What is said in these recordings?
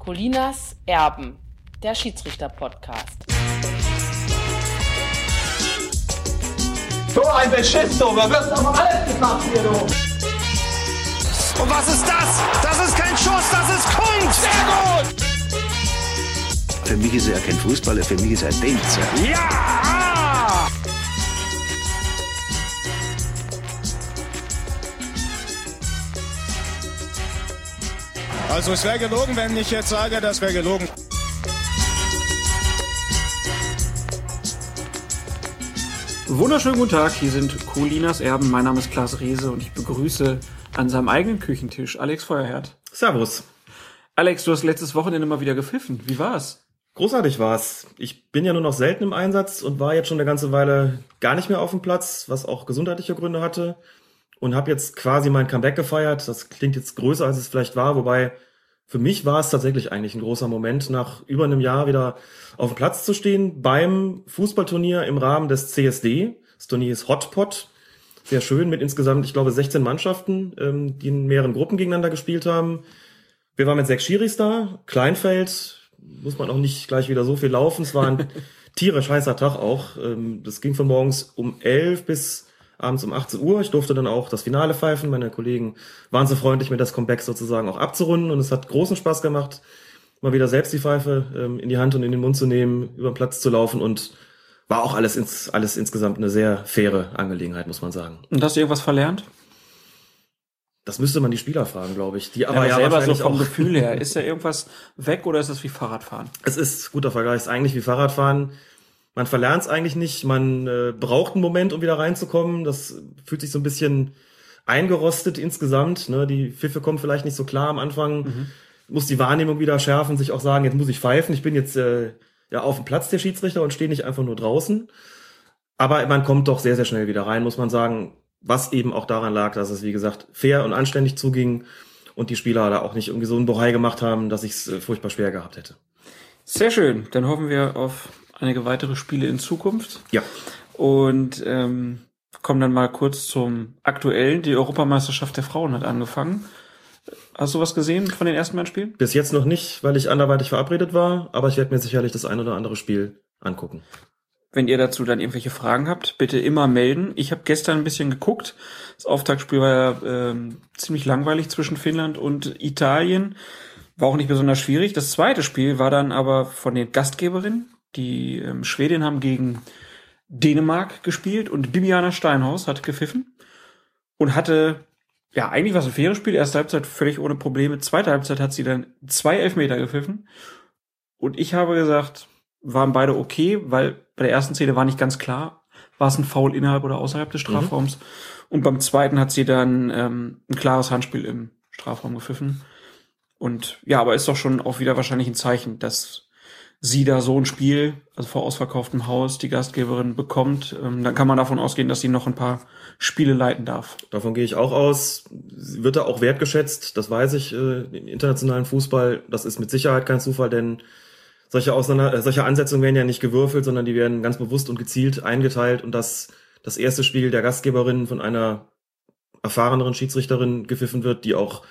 Colinas Erben, der Schiedsrichter-Podcast. So ein Beschiss, du. Da wird aber alles gemacht hier, du. Und was ist das? Das ist kein Schuss, das ist Kunst. Sehr gut. Für mich ist er kein Fußballer, für mich ist er ein Tänzer. Ja! Also es wäre gelogen, wenn ich jetzt sage, das wäre gelogen. Wunderschönen guten Tag, hier sind Colinas Erben. Mein Name ist Klaas Rehse und ich begrüße an seinem eigenen Küchentisch Alex Feuerherd. Servus. Alex, du hast letztes Wochenende mal wieder gepfiffen. Wie war's? Großartig war's. Ich bin ja nur noch selten im Einsatz und war jetzt schon eine ganze Weile gar nicht mehr auf dem Platz, was auch gesundheitliche Gründe hatte. Und habe jetzt quasi mein Comeback gefeiert. Das klingt jetzt größer, als es vielleicht war, wobei für mich war es tatsächlich eigentlich ein großer Moment, nach über einem Jahr wieder auf dem Platz zu stehen beim Fußballturnier im Rahmen des CSD. Das Turnier ist Hotpot. Sehr schön mit insgesamt, ich glaube, 16 Mannschaften, ähm, die in mehreren Gruppen gegeneinander gespielt haben. Wir waren mit sechs Schiris da. Kleinfeld, muss man auch nicht gleich wieder so viel laufen. Es war ein tierisch heißer Tag auch. Ähm, das ging von morgens um elf bis abends um 18 Uhr. Ich durfte dann auch das Finale pfeifen. Meine Kollegen waren so freundlich, mir das Comeback sozusagen auch abzurunden. Und es hat großen Spaß gemacht, mal wieder selbst die Pfeife ähm, in die Hand und in den Mund zu nehmen, über den Platz zu laufen und war auch alles, ins, alles insgesamt eine sehr faire Angelegenheit, muss man sagen. Und hast du irgendwas verlernt? Das müsste man die Spieler fragen, glaube ich. Die Aber, aber ja, ja, selber so vom auch, Gefühl her. Ist da irgendwas weg oder ist das wie Fahrradfahren? Es ist guter Vergleich, es ist eigentlich wie Fahrradfahren. Man verlernt es eigentlich nicht, man äh, braucht einen Moment, um wieder reinzukommen. Das fühlt sich so ein bisschen eingerostet insgesamt. Ne? Die Pfiffe kommen vielleicht nicht so klar am Anfang. Muss die Wahrnehmung wieder schärfen, sich auch sagen, jetzt muss ich pfeifen. Ich bin jetzt äh, ja auf dem Platz der Schiedsrichter und stehe nicht einfach nur draußen. Aber man kommt doch sehr, sehr schnell wieder rein, muss man sagen. Was eben auch daran lag, dass es, wie gesagt, fair und anständig zuging und die Spieler da auch nicht irgendwie so einen Bohai gemacht haben, dass ich es äh, furchtbar schwer gehabt hätte. Sehr schön. Dann hoffen wir auf einige weitere Spiele in Zukunft. Ja. Und ähm, kommen dann mal kurz zum aktuellen. Die Europameisterschaft der Frauen hat angefangen. Hast du was gesehen von den ersten beiden Spielen? Bis jetzt noch nicht, weil ich anderweitig verabredet war, aber ich werde mir sicherlich das ein oder andere Spiel angucken. Wenn ihr dazu dann irgendwelche Fragen habt, bitte immer melden. Ich habe gestern ein bisschen geguckt. Das Auftaktspiel war ja ähm, ziemlich langweilig zwischen Finnland und Italien. War auch nicht besonders schwierig. Das zweite Spiel war dann aber von den Gastgeberinnen. Die ähm, Schwedinnen haben gegen Dänemark gespielt und Bibiana Steinhaus hat gepfiffen und hatte ja eigentlich was ein faires Spiel. Erste Halbzeit völlig ohne Probleme. Zweite Halbzeit hat sie dann zwei Elfmeter gepfiffen und ich habe gesagt, waren beide okay, weil bei der ersten Szene war nicht ganz klar, war es ein Foul innerhalb oder außerhalb des Strafraums. Und beim zweiten hat sie dann ähm, ein klares Handspiel im Strafraum gepfiffen. Und ja, aber ist doch schon auch wieder wahrscheinlich ein Zeichen, dass sie da so ein Spiel, also vor ausverkauftem Haus, die Gastgeberin bekommt. Ähm, dann kann man davon ausgehen, dass sie noch ein paar Spiele leiten darf. Davon gehe ich auch aus. Sie wird da auch wertgeschätzt, das weiß ich, äh, im internationalen Fußball. Das ist mit Sicherheit kein Zufall, denn solche, Auseinander äh, solche Ansetzungen werden ja nicht gewürfelt, sondern die werden ganz bewusst und gezielt eingeteilt und dass das erste Spiel der Gastgeberin von einer erfahreneren Schiedsrichterin gepfiffen wird, die auch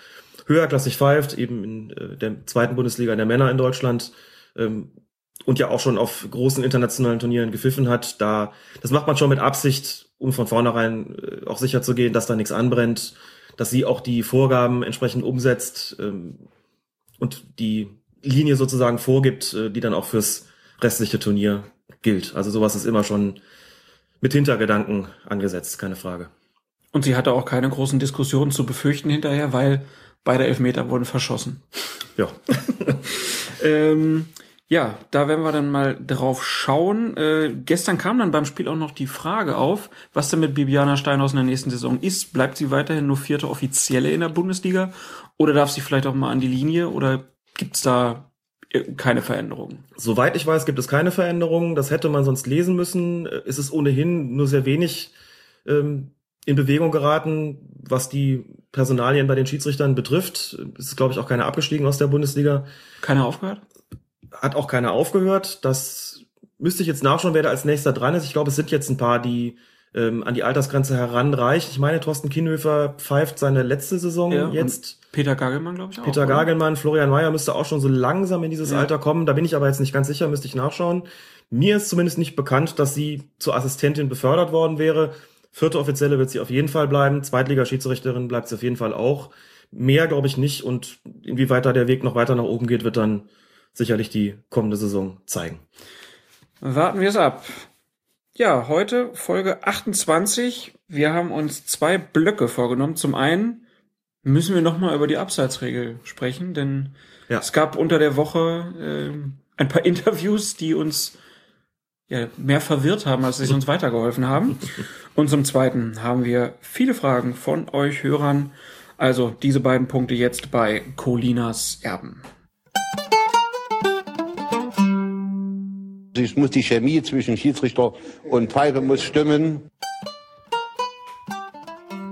höherklassig pfeift, eben in äh, der zweiten Bundesliga der Männer in Deutschland ähm, und ja auch schon auf großen internationalen Turnieren gepfiffen hat. Da, das macht man schon mit Absicht, um von vornherein äh, auch sicher zu gehen, dass da nichts anbrennt, dass sie auch die Vorgaben entsprechend umsetzt ähm, und die Linie sozusagen vorgibt, äh, die dann auch fürs restliche Turnier gilt. Also sowas ist immer schon mit Hintergedanken angesetzt, keine Frage. Und sie hatte auch keine großen Diskussionen zu befürchten hinterher, weil beide Elfmeter wurden verschossen. Ja. Ähm, ja, da werden wir dann mal drauf schauen. Äh, gestern kam dann beim Spiel auch noch die Frage auf, was denn mit Bibiana Steinhaus in der nächsten Saison ist. Bleibt sie weiterhin nur vierte Offizielle in der Bundesliga oder darf sie vielleicht auch mal an die Linie oder gibt's da keine Veränderungen? Soweit ich weiß, gibt es keine Veränderungen. Das hätte man sonst lesen müssen. Äh, Es ist ohnehin nur sehr wenig ähm, in Bewegung geraten, was die Personalien bei den Schiedsrichtern betrifft. Es ist, glaube ich, auch keiner abgestiegen aus der Bundesliga. Keiner aufgehört? Hat auch keiner aufgehört. Das müsste ich jetzt nachschauen, wer da als nächster dran ist. Ich glaube, es sind jetzt ein paar, die ähm, an die Altersgrenze heranreicht. Ich meine, Thorsten Kienhöfer pfeift seine letzte Saison Ja, jetzt. Peter Gagelmann, glaube ich, auch. Peter oder? Gagelmann, Florian Mayer müsste auch schon so langsam in dieses Ja. Alter kommen. Da bin ich aber jetzt nicht ganz sicher, müsste ich nachschauen. Mir ist zumindest nicht bekannt, dass sie zur Assistentin befördert worden wäre. Vierte Offizielle wird sie auf jeden Fall bleiben. Zweitliga-Schiedsrichterin bleibt sie auf jeden Fall auch. Mehr glaube ich nicht. Und inwieweit da der Weg noch weiter nach oben geht, wird dann sicherlich die kommende Saison zeigen. Warten wir es ab. Ja, heute Folge 28. Wir haben uns zwei Blöcke vorgenommen. Zum einen müssen wir nochmal über die Abseitsregel sprechen, denn Ja. es gab unter der Woche ähm, ein paar Interviews, die uns ja, mehr verwirrt haben, als sie uns weitergeholfen haben. Und zum Zweiten haben wir viele Fragen von euch Hörern. Also diese beiden Punkte jetzt bei Colinas Erben. Es muss die Chemie zwischen Schiedsrichter und Pfeife muss stimmen.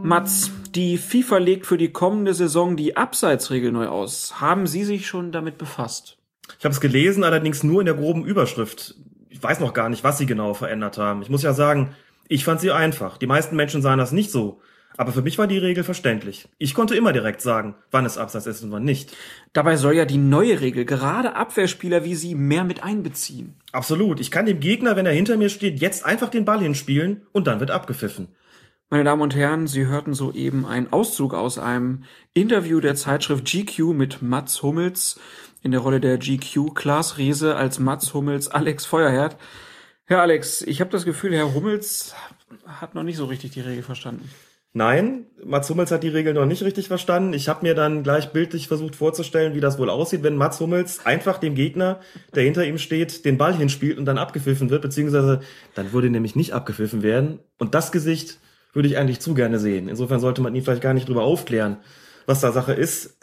Mats, die FIFA legt für die kommende Saison die Abseitsregel neu aus. Haben Sie sich schon damit befasst? Ich habe es gelesen, allerdings nur in der groben Überschrift. Ich weiß noch gar nicht, was sie genau verändert haben. Ich muss ja sagen, ich fand sie einfach. Die meisten Menschen sahen das nicht so. Aber für mich war die Regel verständlich. Ich konnte immer direkt sagen, wann es Abseits ist und wann nicht. Dabei soll ja die neue Regel gerade Abwehrspieler wie Sie mehr mit einbeziehen. Absolut. Ich kann dem Gegner, wenn er hinter mir steht, jetzt einfach den Ball hinspielen und dann wird abgepfiffen. Meine Damen und Herren, Sie hörten soeben einen Auszug aus einem Interview der Zeitschrift GQ mit Mats Hummels in der Rolle der GQ Klaas Riese als Mats Hummels Alex Feuerherd. Herr Alex, ich habe das Gefühl, Herr Hummels hat noch nicht so richtig die Regel verstanden. Nein, Mats Hummels hat die Regel noch nicht richtig verstanden. Ich habe mir dann gleich bildlich versucht vorzustellen, wie das wohl aussieht, wenn Mats Hummels einfach dem Gegner, der hinter ihm steht, den Ball hinspielt und dann abgepfiffen wird, beziehungsweise dann würde nämlich nicht abgepfiffen werden. Und das Gesicht würde ich eigentlich zu gerne sehen. Insofern sollte man ihn vielleicht gar nicht drüber aufklären, was da Sache ist.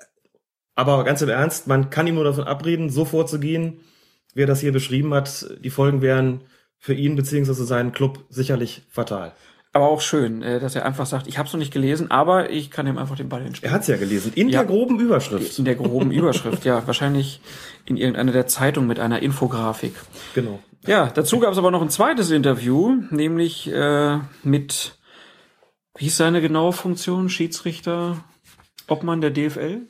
Aber ganz im Ernst, man kann ihm nur davon abreden, so vorzugehen, wie er das hier beschrieben hat. Die Folgen wären für ihn beziehungsweise seinen Club sicherlich fatal. Aber auch schön, äh, dass er einfach sagt, ich habe es noch nicht gelesen, aber ich kann ihm einfach den Ball hinspielen. Er hat's ja gelesen, in Ja. der groben Überschrift. In der groben Überschrift, ja. Wahrscheinlich in irgendeiner der Zeitungen mit einer Infografik. Genau. Ja, dazu gab es aber noch ein zweites Interview, nämlich äh, mit, wie ist seine genaue Funktion? Schiedsrichter, Obmann der DFL?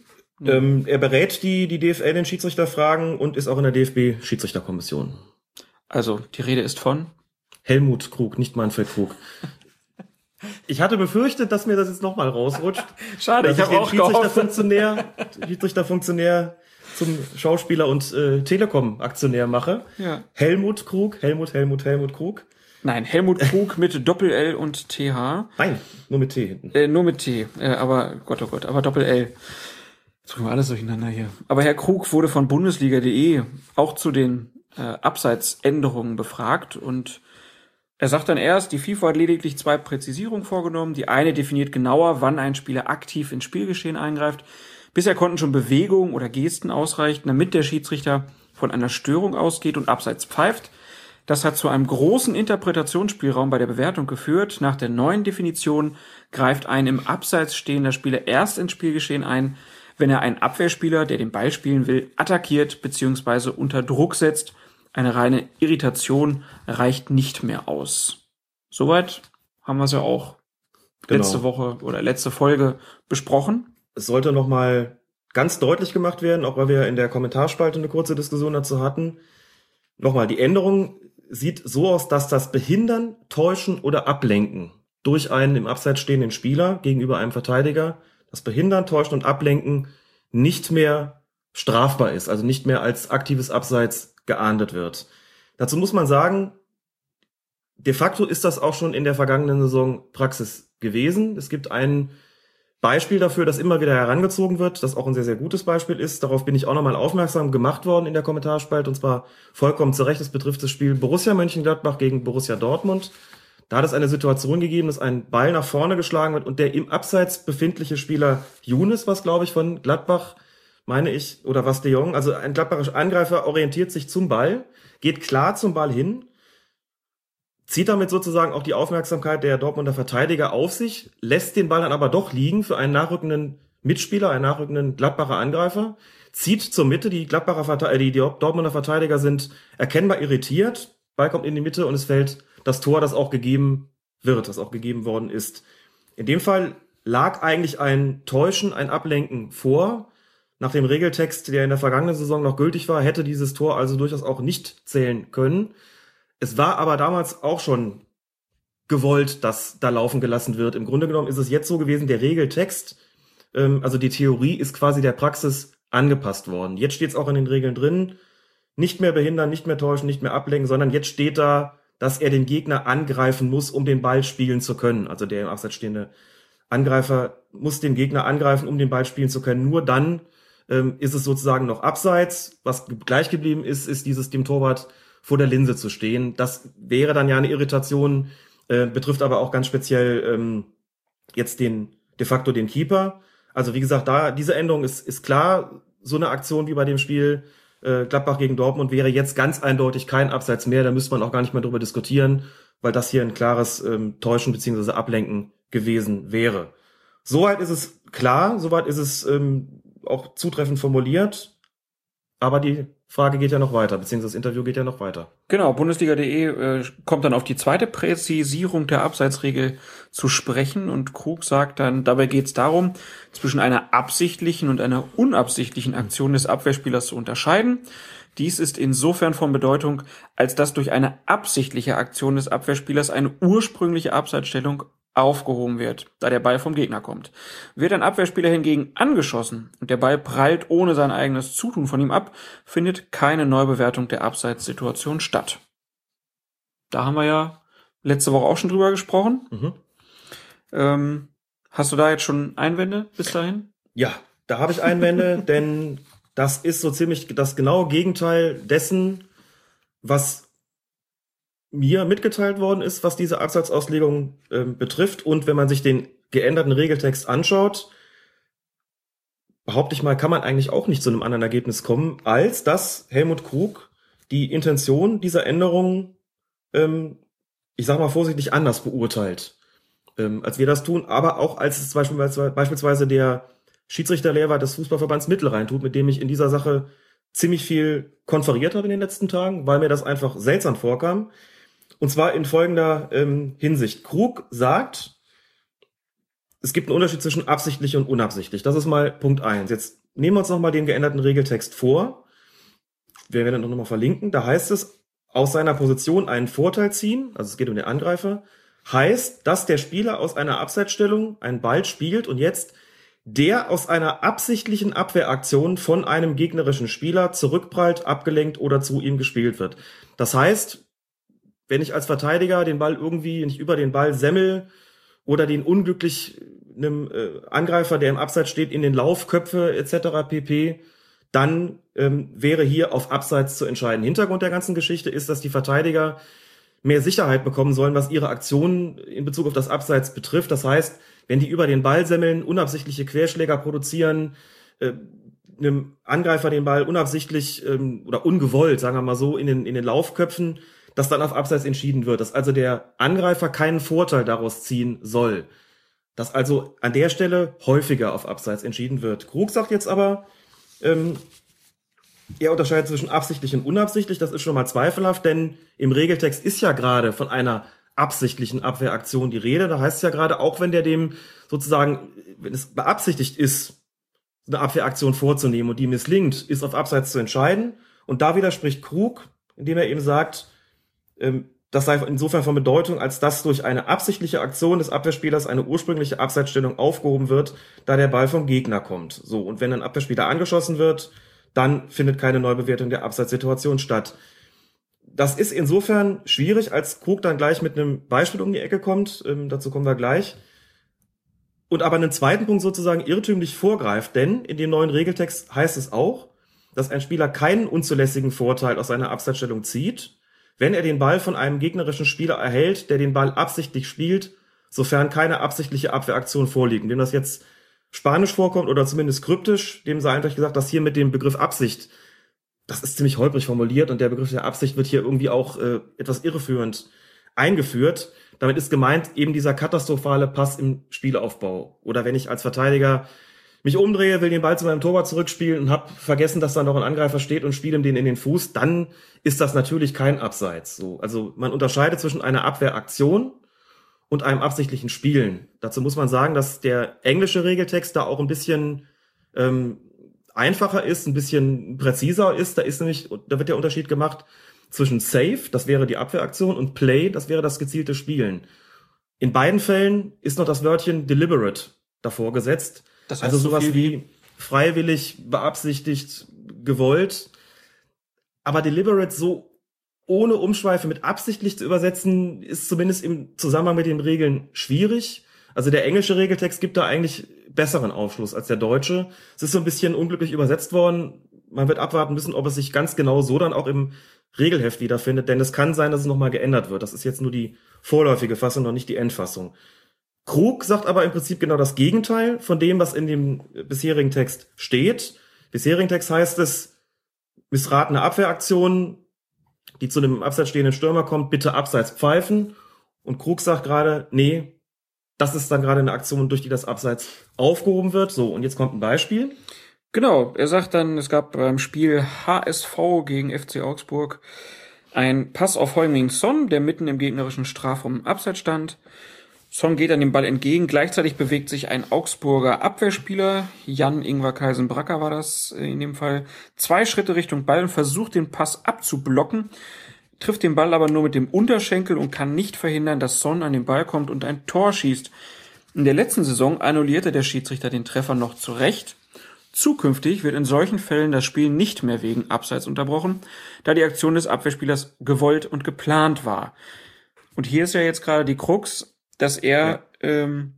Ähm, er berät die, die DFL in Schiedsrichterfragen und ist auch in der DFB-Schiedsrichterkommission. Also, die Rede ist von. Helmut Krug, nicht Manfred Krug. Ich hatte befürchtet, dass mir das jetzt nochmal rausrutscht. Schade, dass ich habe auch. Schiedsrichterfunktionär, Schiedsrichterfunktionär zum Schauspieler und äh, Telekom-Aktionär mache. Ja. Helmut Krug, Helmut, Helmut, Helmut Krug. Nein, Helmut Krug mit Doppel-L und TH. Nein, nur mit T hinten. Äh, nur mit T, äh, aber Gott, oh Gott, aber Doppel-L. Jetzt wir alles durcheinander hier. Aber Herr Krug wurde von Bundesliga.de auch zu den äh, Abseitsänderungen befragt und er sagt dann erst, die FIFA hat lediglich zwei Präzisierungen vorgenommen. Die eine definiert genauer, wann ein Spieler aktiv ins Spielgeschehen eingreift. Bisher konnten schon Bewegungen oder Gesten ausreichen, damit der Schiedsrichter von einer Störung ausgeht und abseits pfeift. Das hat zu einem großen Interpretationsspielraum bei der Bewertung geführt. Nach der neuen Definition greift ein im Abseits stehender Spieler erst ins Spielgeschehen ein, wenn er einen Abwehrspieler, der den Ball spielen will, attackiert bzw. unter Druck setzt. Eine reine Irritation reicht nicht mehr aus. Soweit haben wir es ja auch Genau. letzte Woche oder letzte Folge besprochen. es sollte nochmal ganz deutlich gemacht werden, auch weil wir in der Kommentarspalte eine kurze Diskussion dazu hatten. Nochmal, die Änderung sieht so aus, dass das Behindern, Täuschen oder Ablenken durch einen im Abseits stehenden Spieler gegenüber einem Verteidiger, das Behindern, Täuschen und Ablenken nicht mehr strafbar ist, also nicht mehr als aktives Abseits geahndet wird. Dazu muss man sagen, de facto ist das auch schon in der vergangenen Saison Praxis gewesen. Es gibt ein Beispiel dafür, das immer wieder herangezogen wird, das auch ein sehr, sehr gutes Beispiel ist. Darauf bin ich auch nochmal aufmerksam gemacht worden in der Kommentarspalte und zwar vollkommen zu Recht. Es betrifft das Spiel Borussia Mönchengladbach gegen Borussia Dortmund. Da hat es eine Situation gegeben, dass ein Ball nach vorne geschlagen wird und der im Abseits befindliche Spieler Younes, was glaube ich von Gladbach, meine ich, oder was de Jong, also ein Gladbacher Angreifer orientiert sich zum Ball, geht klar zum Ball hin, zieht damit sozusagen auch die Aufmerksamkeit der Dortmunder Verteidiger auf sich, lässt den Ball dann aber doch liegen für einen nachrückenden Mitspieler, einen nachrückenden Gladbacher Angreifer, zieht zur Mitte, die Gladbacher Verte äh, die, Dortmunder Verteidiger sind erkennbar irritiert, Ball kommt in die Mitte und es fällt das Tor, das auch gegeben wird, was auch gegeben worden ist. In dem Fall lag eigentlich ein Täuschen, ein Ablenken vor. Nach dem Regeltext, der in der vergangenen Saison noch gültig war, hätte dieses Tor also durchaus auch nicht zählen können. Es war aber damals auch schon gewollt, dass da laufen gelassen wird. Im Grunde genommen ist es jetzt so gewesen, der Regeltext, ähm, also die Theorie ist quasi der Praxis angepasst worden. Jetzt steht es auch in den Regeln drin, nicht mehr behindern, nicht mehr täuschen, nicht mehr ablenken, sondern jetzt steht da, dass er den Gegner angreifen muss, um den Ball spielen zu können. Also der im Abseits stehende Angreifer muss den Gegner angreifen, um den Ball spielen zu können. Nur dann ähm, ist es sozusagen noch abseits. Was gleich geblieben ist, ist dieses dem Torwart vor der Linse zu stehen. Das wäre dann ja eine Irritation, äh, betrifft aber auch ganz speziell ähm, jetzt den de facto den Keeper. Also wie gesagt, da diese Änderung ist, ist klar. So eine Aktion wie bei dem Spiel äh, Gladbach gegen Dortmund wäre jetzt ganz eindeutig kein Abseits mehr. Da müsste man auch gar nicht mehr drüber diskutieren, weil das hier ein klares ähm, Täuschen beziehungsweise Ablenken gewesen wäre. Soweit ist es klar, soweit ist es ähm, auch zutreffend formuliert. Aber die Frage geht ja noch weiter, beziehungsweise das Interview geht ja noch weiter. Genau, Bundesliga.de äh, kommt dann auf die zweite Präzisierung der Abseitsregel zu sprechen und Krug sagt dann, dabei geht es darum, zwischen einer absichtlichen und einer unabsichtlichen Aktion des Abwehrspielers zu unterscheiden. Dies ist insofern von Bedeutung, als dass durch eine absichtliche Aktion des Abwehrspielers eine ursprüngliche Abseitsstellung aufgehoben wird, da der Ball vom Gegner kommt. Wird ein Abwehrspieler hingegen angeschossen und der Ball prallt ohne sein eigenes Zutun von ihm ab, findet keine Neubewertung der Abseitssituation statt. Da haben wir ja letzte Woche auch schon drüber gesprochen. Mhm. Ähm, hast du da jetzt schon Einwände bis dahin? Ja, da habe ich Einwände, denn das ist so ziemlich das genaue Gegenteil dessen, was mir mitgeteilt worden ist, was diese Absatzauslegung äh, betrifft. Und wenn man sich den geänderten Regeltext anschaut, behaupte ich mal, kann man eigentlich auch nicht zu einem anderen Ergebnis kommen, als dass Helmut Krug die Intention dieser Änderung, ähm, ich sag mal vorsichtig, anders beurteilt, ähm, als wir das tun, aber auch als es beispielsweise, beispielsweise der Schiedsrichterlehrer des Fußballverbands Mittelrhein tut, mit dem ich in dieser Sache ziemlich viel konferiert habe in den letzten Tagen, weil mir das einfach seltsam vorkam. Und zwar in folgender ähm, Hinsicht. Krug sagt, es gibt einen Unterschied zwischen absichtlich und unabsichtlich. Das ist mal Punkt eins. Jetzt nehmen wir uns nochmal den geänderten Regeltext vor. Wir werden dann nochmal verlinken. Da heißt es, aus seiner Position einen Vorteil ziehen, also es geht um den Angreifer, heißt, dass der Spieler aus einer Abseitsstellung einen Ball spielt und jetzt der aus einer absichtlichen Abwehraktion von einem gegnerischen Spieler zurückprallt, abgelenkt oder zu ihm gespielt wird. Das heißt, wenn ich als Verteidiger den Ball irgendwie nicht über den Ball semmel oder den unglücklich einem äh, Angreifer, der im Abseits steht, in den Lauf köpfe etc. pp., dann ähm, wäre hier auf Abseits zu entscheiden. Hintergrund der ganzen Geschichte ist, dass die Verteidiger mehr Sicherheit bekommen sollen, was ihre Aktionen in Bezug auf das Abseits betrifft. Das heißt, wenn die über den Ball semmeln, unabsichtliche Querschläger produzieren, äh, einem Angreifer den Ball unabsichtlich ähm, oder ungewollt, sagen wir mal so, in den, in den Laufköpfen, dass dann auf Abseits entschieden wird, dass also der Angreifer keinen Vorteil daraus ziehen soll. Dass also an der Stelle häufiger auf Abseits entschieden wird. Krug sagt jetzt aber, ähm, er unterscheidet zwischen absichtlich und unabsichtlich. Das ist schon mal zweifelhaft, denn im Regeltext ist ja gerade von einer absichtlichen Abwehraktion die Rede. Da heißt es ja gerade, auch wenn der dem sozusagen, wenn es beabsichtigt ist, eine Abwehraktion vorzunehmen und die misslingt, ist auf Abseits zu entscheiden. Und da widerspricht Krug, indem er eben sagt, ähm, das sei insofern von Bedeutung, als dass durch eine absichtliche Aktion des Abwehrspielers eine ursprüngliche Abseitsstellung aufgehoben wird, da der Ball vom Gegner kommt. So, und wenn ein Abwehrspieler angeschossen wird, dann findet keine Neubewertung der Abseitssituation statt. Das ist insofern schwierig, als Krug dann gleich mit einem Beispiel um die Ecke kommt, ähm, dazu kommen wir gleich. Und aber einen zweiten Punkt sozusagen irrtümlich vorgreift, denn in dem neuen Regeltext heißt es auch, dass ein Spieler keinen unzulässigen Vorteil aus seiner Abseitsstellung zieht, wenn er den Ball von einem gegnerischen Spieler erhält, der den Ball absichtlich spielt, sofern keine absichtliche Abwehraktion vorliegt. Dem das jetzt Spanisch vorkommt oder zumindest kryptisch, dem sei einfach gesagt, dass hier mit dem Begriff Absicht, das ist ziemlich holprig formuliert und der Begriff der Absicht wird hier irgendwie auch äh, etwas irreführend eingeführt. Damit ist gemeint eben dieser katastrophale Pass im Spielaufbau. Oder wenn ich als Verteidiger mich umdrehe, will den Ball zu meinem Torwart zurückspielen und habe vergessen, dass da noch ein Angreifer steht und spiele ihm den in den Fuß, dann ist das natürlich kein Abseits. So, also man unterscheidet zwischen einer Abwehraktion und einem absichtlichen Spielen. Dazu muss man sagen, dass der englische Regeltext da auch ein bisschen ähm, einfacher ist, ein bisschen präziser ist. Da ist nämlich, da wird der Unterschied gemacht zwischen Save, das wäre die Abwehraktion, und Play, das wäre das gezielte Spielen. In beiden Fällen ist noch das Wörtchen deliberate davor gesetzt. Das heißt also so sowas viel wie freiwillig, beabsichtigt, gewollt. Aber deliberate so ohne Umschweife mit absichtlich zu übersetzen, ist zumindest im Zusammenhang mit den Regeln schwierig. Also der englische Regeltext gibt da eigentlich besseren Aufschluss als der deutsche. Es ist so ein bisschen unglücklich übersetzt worden. Man wird abwarten müssen, ob es sich ganz genau so dann auch im Regelheft wiederfindet, denn es kann sein, dass es nochmal geändert wird. Das ist jetzt nur die vorläufige Fassung, noch nicht die Endfassung. Krug sagt aber im Prinzip genau das Gegenteil von dem, was in dem bisherigen Text steht. Bisherigen Text heißt es, missratene Abwehraktion, die zu einem abseits stehenden Stürmer kommt, bitte abseits pfeifen. Und Krug sagt gerade, nee, das ist dann gerade eine Aktion, durch die das Abseits aufgehoben wird. So, und jetzt kommt ein Beispiel. Genau, er sagt dann, es gab beim Spiel HSV gegen FC Augsburg ein Pass auf Heuming Son, der mitten im gegnerischen Strafraum Abseits stand. Son geht an dem Ball entgegen. Gleichzeitig bewegt sich ein Augsburger Abwehrspieler, Jan Ingvar Kaisenbracker war das in dem Fall, zwei Schritte Richtung Ball und versucht den Pass abzublocken, trifft den Ball aber nur mit dem Unterschenkel und kann nicht verhindern, dass Son an den Ball kommt und ein Tor schießt. In der letzten Saison annullierte der Schiedsrichter den Treffer noch zurecht. Zukünftig wird in solchen Fällen das Spiel nicht mehr wegen Abseits unterbrochen, da die Aktion des Abwehrspielers gewollt und geplant war. Und hier ist ja jetzt gerade die Krux, dass er Ja. ähm,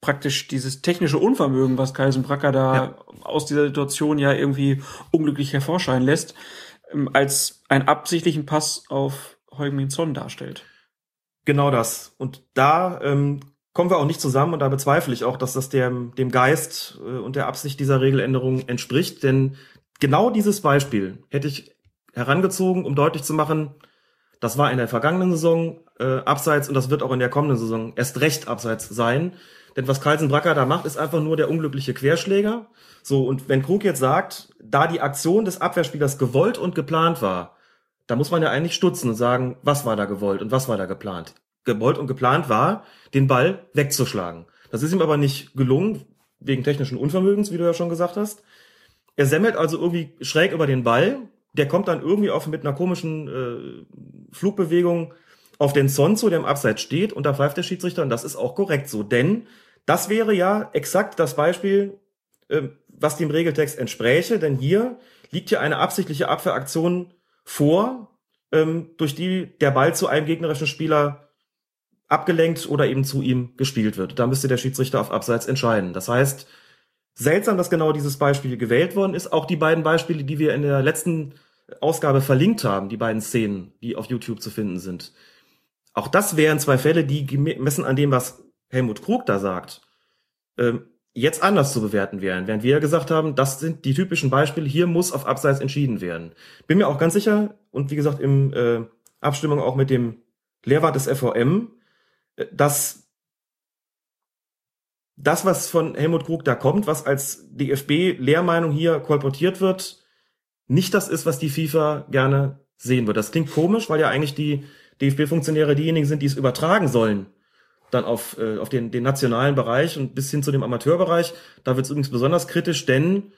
praktisch dieses technische Unvermögen, was Kaisen Bracker da Ja. aus dieser Situation ja irgendwie unglücklich hervorscheinen lässt, ähm, als einen absichtlichen Pass auf Heung-Min Son darstellt. Genau das. Und da ähm, kommen wir auch nicht zusammen und da bezweifle ich auch, dass das dem, dem Geist äh, und der Absicht dieser Regeländerung entspricht. Denn genau dieses Beispiel hätte ich herangezogen, um deutlich zu machen, das war in der vergangenen Saison äh, abseits und das wird auch in der kommenden Saison erst recht abseits sein. Denn was Carlsen Bracker da macht, ist einfach nur der unglückliche Querschläger. So, und wenn Krug jetzt sagt, da die Aktion des Abwehrspielers gewollt und geplant war, da muss man ja eigentlich stutzen und sagen, was war da gewollt und was war da geplant. Gewollt und geplant war, den Ball wegzuschlagen. Das ist ihm aber nicht gelungen, wegen technischen Unvermögens, wie du ja schon gesagt hast. Er semmelt also irgendwie schräg über den Ball. Der kommt dann irgendwie auf mit einer komischen äh, Flugbewegung auf den Son zu, der im Abseits steht, und da pfeift der Schiedsrichter, und das ist auch korrekt so. Denn das wäre ja exakt das Beispiel, ähm, was dem Regeltext entspräche, denn hier liegt ja eine absichtliche Abwehraktion vor, ähm, durch die der Ball zu einem gegnerischen Spieler abgelenkt oder eben zu ihm gespielt wird. Da müsste der Schiedsrichter auf Abseits entscheiden. Das heißt, seltsam, dass genau dieses Beispiel gewählt worden ist. Auch die beiden Beispiele, die wir in der letzten Ausgabe verlinkt haben, die beiden Szenen, die auf YouTube zu finden sind. Auch das wären zwei Fälle, die gemessen an dem, was Helmut Krug da sagt, ähm, jetzt anders zu bewerten wären. Während wir ja gesagt haben, das sind die typischen Beispiele, hier muss auf Abseits entschieden werden. Bin mir auch ganz sicher, und wie gesagt, im äh, Abstimmung auch mit dem Lehrwart des FVM, äh, dass das, was von Helmut Krug da kommt, was als DFB-Lehrmeinung hier kolportiert wird, nicht das ist, was die FIFA gerne sehen wird. Das klingt komisch, weil ja eigentlich die DFB-Funktionäre diejenigen sind, die es übertragen sollen dann auf, äh, auf den, den nationalen Bereich und bis hin zu dem Amateurbereich. Da wird es übrigens besonders kritisch, denn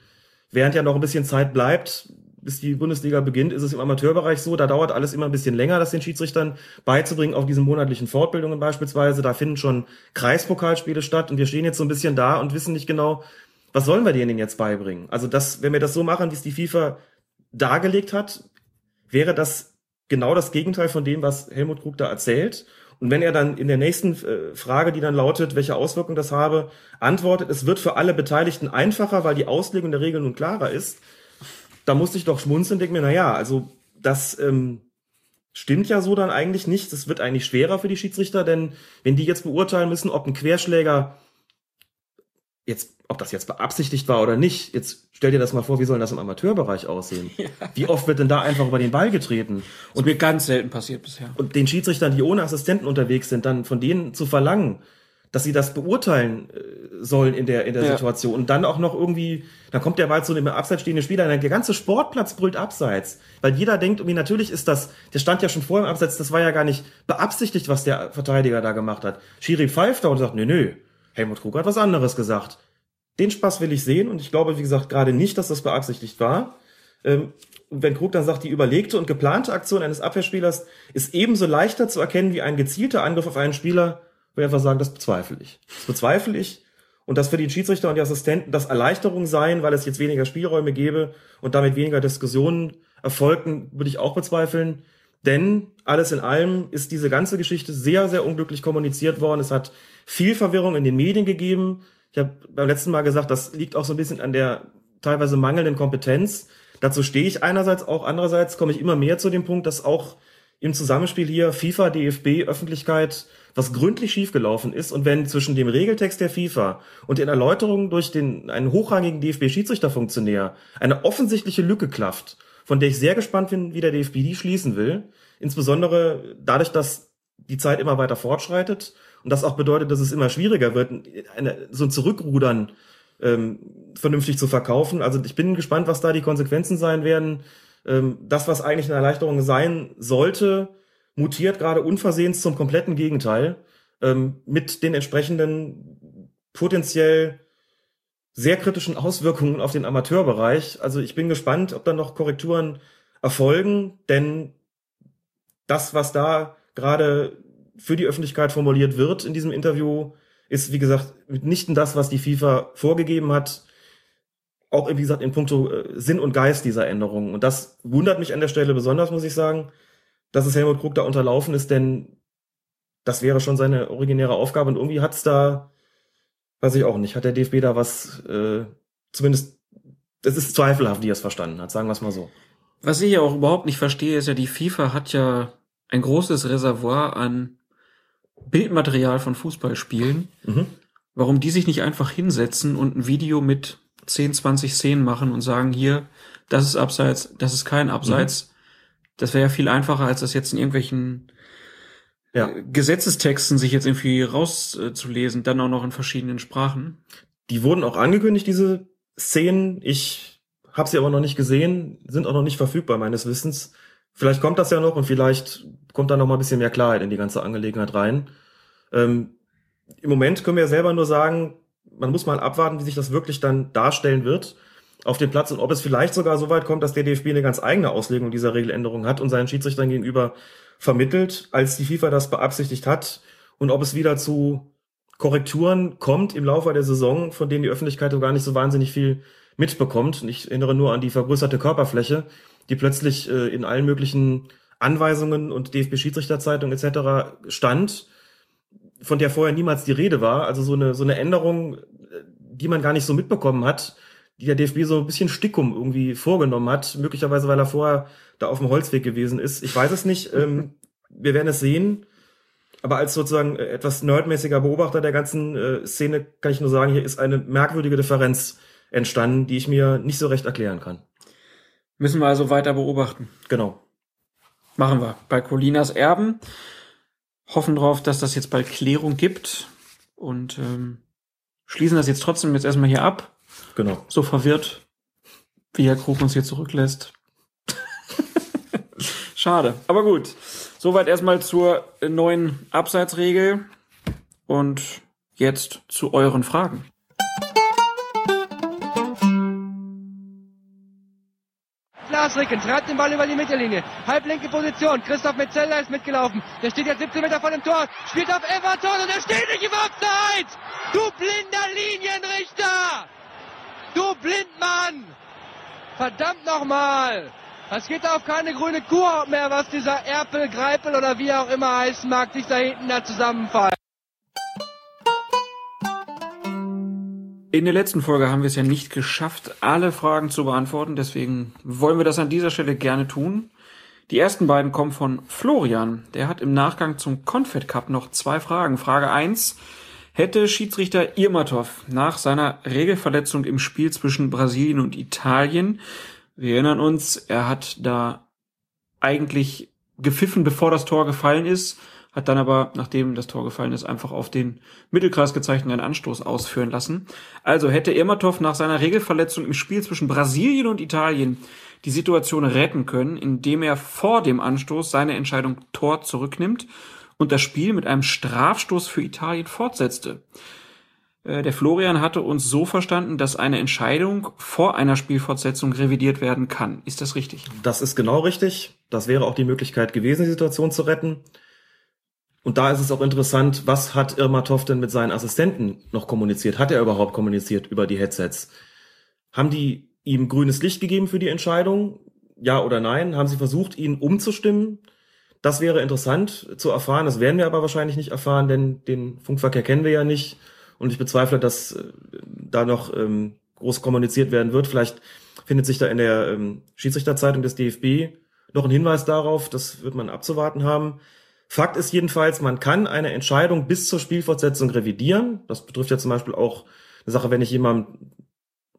während ja noch ein bisschen Zeit bleibt, bis die Bundesliga beginnt, ist es im Amateurbereich so, da dauert alles immer ein bisschen länger, das den Schiedsrichtern beizubringen, auf diesen monatlichen Fortbildungen beispielsweise. Da finden schon Kreispokalspiele statt und wir stehen jetzt so ein bisschen da und wissen nicht genau, was sollen wir denen jetzt beibringen? Also das, wenn wir das so machen, wie es die FIFA dargelegt hat, wäre das genau das Gegenteil von dem, was Helmut Krug da erzählt. Und wenn er dann in der nächsten äh, Frage, die dann lautet, welche Auswirkungen das habe, antwortet, es wird für alle Beteiligten einfacher, weil die Auslegung der Regeln nun klarer ist, da musste ich doch schmunzeln und denke mir, na ja, also das ähm, stimmt ja so dann eigentlich nicht. Das wird eigentlich schwerer für die Schiedsrichter, denn wenn die jetzt beurteilen müssen, ob ein Querschläger jetzt, ob das jetzt beabsichtigt war oder nicht, jetzt stell dir das mal vor, wie soll das im Amateurbereich aussehen? Wie oft wird denn da einfach über den Ball getreten? Und mir ganz selten passiert bisher. und den Schiedsrichtern, die ohne Assistenten unterwegs sind, dann von denen zu verlangen, dass sie das beurteilen äh, sollen in der, in der Ja. Situation. Und dann auch noch irgendwie, da kommt der Ball zu dem abseits stehenden Spieler, der ganze Sportplatz brüllt abseits. Weil jeder denkt, irgendwie, natürlich ist das, der stand ja schon vorher im Abseits, das war ja gar nicht beabsichtigt, was der Verteidiger da gemacht hat. Schiri pfeift da und sagt, nö, nö, Helmut Krug hat was anderes gesagt. Den Spaß will ich sehen und ich glaube, wie gesagt, gerade nicht, dass das beabsichtigt war. Ähm, und wenn Krug dann sagt, die überlegte und geplante Aktion eines Abwehrspielers ist ebenso leichter zu erkennen wie ein gezielter Angriff auf einen Spieler, würde ich einfach sagen, das bezweifle ich. Das bezweifle ich. Und das für die Schiedsrichter und die Assistenten das Erleichterung sein, weil es jetzt weniger Spielräume gäbe und damit weniger Diskussionen erfolgten, würde ich auch bezweifeln. Denn alles in allem ist diese ganze Geschichte sehr, sehr unglücklich kommuniziert worden. Es hat viel Verwirrung in den Medien gegeben. Ich habe beim letzten Mal gesagt, das liegt auch so ein bisschen an der teilweise mangelnden Kompetenz. Dazu stehe ich einerseits, auch andererseits komme ich immer mehr zu dem Punkt, dass auch im Zusammenspiel hier FIFA, DFB, Öffentlichkeit was gründlich schiefgelaufen ist und wenn zwischen dem Regeltext der FIFA und den Erläuterungen durch den einen hochrangigen DFB-Schiedsrichterfunktionär eine offensichtliche Lücke klafft, von der ich sehr gespannt bin, wie der DFB die schließen will, insbesondere dadurch, dass die Zeit immer weiter fortschreitet und das auch bedeutet, dass es immer schwieriger wird, eine, so ein Zurückrudern ähm, vernünftig zu verkaufen. Also ich bin gespannt, was da die Konsequenzen sein werden. Ähm, das, was eigentlich eine Erleichterung sein sollte, mutiert gerade unversehens zum kompletten Gegenteil, ähm, mit den entsprechenden potenziell sehr kritischen Auswirkungen auf den Amateurbereich. Also ich bin gespannt, ob da noch Korrekturen erfolgen, denn das, was da gerade für die Öffentlichkeit formuliert wird in diesem Interview, ist, wie gesagt, mitnichten das, was die FIFA vorgegeben hat. Auch, wie gesagt, in puncto äh, Sinn und Geist dieser Änderungen. Und das wundert mich an der Stelle besonders, muss ich sagen, dass es Helmut Krug da unterlaufen ist, denn das wäre schon seine originäre Aufgabe. Und irgendwie hat's da, weiß ich auch nicht, hat der DFB da was, äh, zumindest, es ist zweifelhaft, wie er es verstanden hat, sagen wir es mal so. Was ich ja auch überhaupt nicht verstehe, ist ja, die FIFA hat ja ein großes Reservoir an Bildmaterial von Fußballspielen. Mhm. Warum die sich nicht einfach hinsetzen und ein Video mit 10, 20 Szenen machen und sagen, hier, das ist Abseits, das ist kein Abseits. Das wäre ja viel einfacher, als das jetzt in irgendwelchen Ja. äh, Gesetzestexten sich jetzt irgendwie rauszulesen, dann auch noch in verschiedenen Sprachen. Die wurden auch angekündigt, diese Szenen. Ich habe sie aber noch nicht gesehen, sind auch noch nicht verfügbar meines Wissens. Vielleicht kommt das ja noch und vielleicht kommt da noch mal ein bisschen mehr Klarheit in die ganze Angelegenheit rein. Ähm, Im Moment können wir selber nur sagen, man muss mal abwarten, wie sich das wirklich dann darstellen wird auf dem Platz und ob es vielleicht sogar so weit kommt, dass der DFB eine ganz eigene Auslegung dieser Regeländerung hat und seinen Schiedsrichtern gegenüber vermittelt, als die FIFA das beabsichtigt hat und ob es wieder zu Korrekturen kommt im Laufe der Saison, von denen die Öffentlichkeit gar nicht so wahnsinnig viel mitbekommt. Und ich erinnere nur an die vergrößerte Körperfläche, die plötzlich äh, in allen möglichen Anweisungen und DFB-Schiedsrichterzeitung etc. stand, von der vorher niemals die Rede war. Also so eine, so eine Änderung, äh, die man gar nicht so mitbekommen hat, die der DFB so ein bisschen Stickum irgendwie vorgenommen hat, möglicherweise weil er vorher da auf dem Holzweg gewesen ist. Ich weiß es nicht. Ähm, wir werden es sehen. Aber als sozusagen äh, etwas nerdmäßiger Beobachter der ganzen äh, Szene kann ich nur sagen, hier ist eine merkwürdige Differenz entstanden, die ich mir nicht so recht erklären kann. Müssen wir also weiter beobachten. Genau. Machen wir. Bei Colinas Erben. Hoffen drauf, dass das jetzt bald Klärung gibt. Und ähm, schließen das jetzt trotzdem jetzt erstmal hier ab. Genau. So verwirrt, wie Herr Krug uns hier zurücklässt. Schade. Aber gut. Soweit erstmal zur neuen Abseitsregel. Und jetzt zu euren Fragen. Lars Ricken treibt den Ball über die Mittellinie. Halblinke Position. Christoph Metzeler ist mitgelaufen. Der steht jetzt 17 Meter vor dem Tor. Spielt auf Everton und er steht nicht im Abseits. Du blinder Linienrichter. Du Blindmann. Verdammt nochmal. Das geht auf keine grüne Kuhhaut mehr, was dieser Erpel, Greipel oder wie er auch immer heißen mag, sich da hinten da zusammenfallen. In der letzten Folge haben wir es ja nicht geschafft, alle Fragen zu beantworten. Deswegen wollen wir das an dieser Stelle gerne tun. Die ersten beiden kommen von Florian. Der hat im Nachgang zum Confed Cup noch zwei Fragen. Frage eins: Hätte Schiedsrichter Irmatov nach seiner Regelverletzung im Spiel zwischen Brasilien und Italien, wir erinnern uns, er hat da eigentlich gepfiffen, bevor das Tor gefallen ist, hat dann aber, nachdem das Tor gefallen ist, einfach auf den Mittelkreis gezeichneten Anstoß ausführen lassen. Also hätte Irmatov nach seiner Regelverletzung im Spiel zwischen Brasilien und Italien die Situation retten können, indem er vor dem Anstoß seine Entscheidung Tor zurücknimmt und das Spiel mit einem Strafstoß für Italien fortsetzte. Äh, der Florian hatte uns so verstanden, dass eine Entscheidung vor einer Spielfortsetzung revidiert werden kann. Ist das richtig? Das ist genau richtig. Das wäre auch die Möglichkeit gewesen, die Situation zu retten. Und da ist es auch interessant, was hat Irmatov denn mit seinen Assistenten noch kommuniziert? Hat er überhaupt kommuniziert über die Headsets? Haben die ihm grünes Licht gegeben für die Entscheidung? Ja oder nein? Haben sie versucht, ihn umzustimmen? Das wäre interessant zu erfahren. Das werden wir aber wahrscheinlich nicht erfahren, denn den Funkverkehr kennen wir ja nicht. Und ich bezweifle, dass äh, da noch ähm, groß kommuniziert werden wird. Vielleicht findet sich da in der ähm, Schiedsrichterzeitung des DFB noch ein Hinweis darauf. Das wird man abzuwarten haben. Fakt ist jedenfalls, man kann eine Entscheidung bis zur Spielfortsetzung revidieren. Das betrifft ja zum Beispiel auch eine Sache, wenn ich jemandem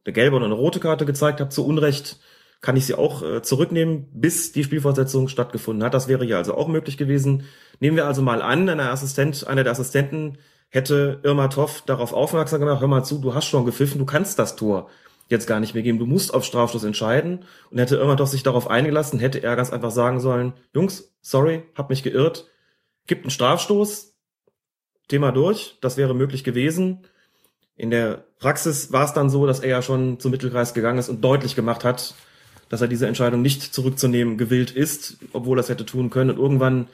eine gelbe oder eine rote Karte gezeigt habe zu Unrecht, kann ich sie auch äh, zurücknehmen, bis die Spielfortsetzung stattgefunden hat. Das wäre hier also auch möglich gewesen. Nehmen wir also mal an, eine Assistent, einer der Assistenten hätte Irma Toff darauf aufmerksam gemacht, hör mal zu, du hast schon gepfiffen, du kannst das Tor jetzt gar nicht mehr geben, du musst auf Strafstoß entscheiden. Und hätte Irma Toff sich darauf eingelassen, hätte er ganz einfach sagen sollen, Jungs, sorry, hab mich geirrt, gibt einen Strafstoß, Thema durch, das wäre möglich gewesen. In der Praxis war es dann so, dass er ja schon zum Mittelkreis gegangen ist und deutlich gemacht hat, dass er diese Entscheidung nicht zurückzunehmen gewillt ist, obwohl er es hätte tun können. Und irgendwann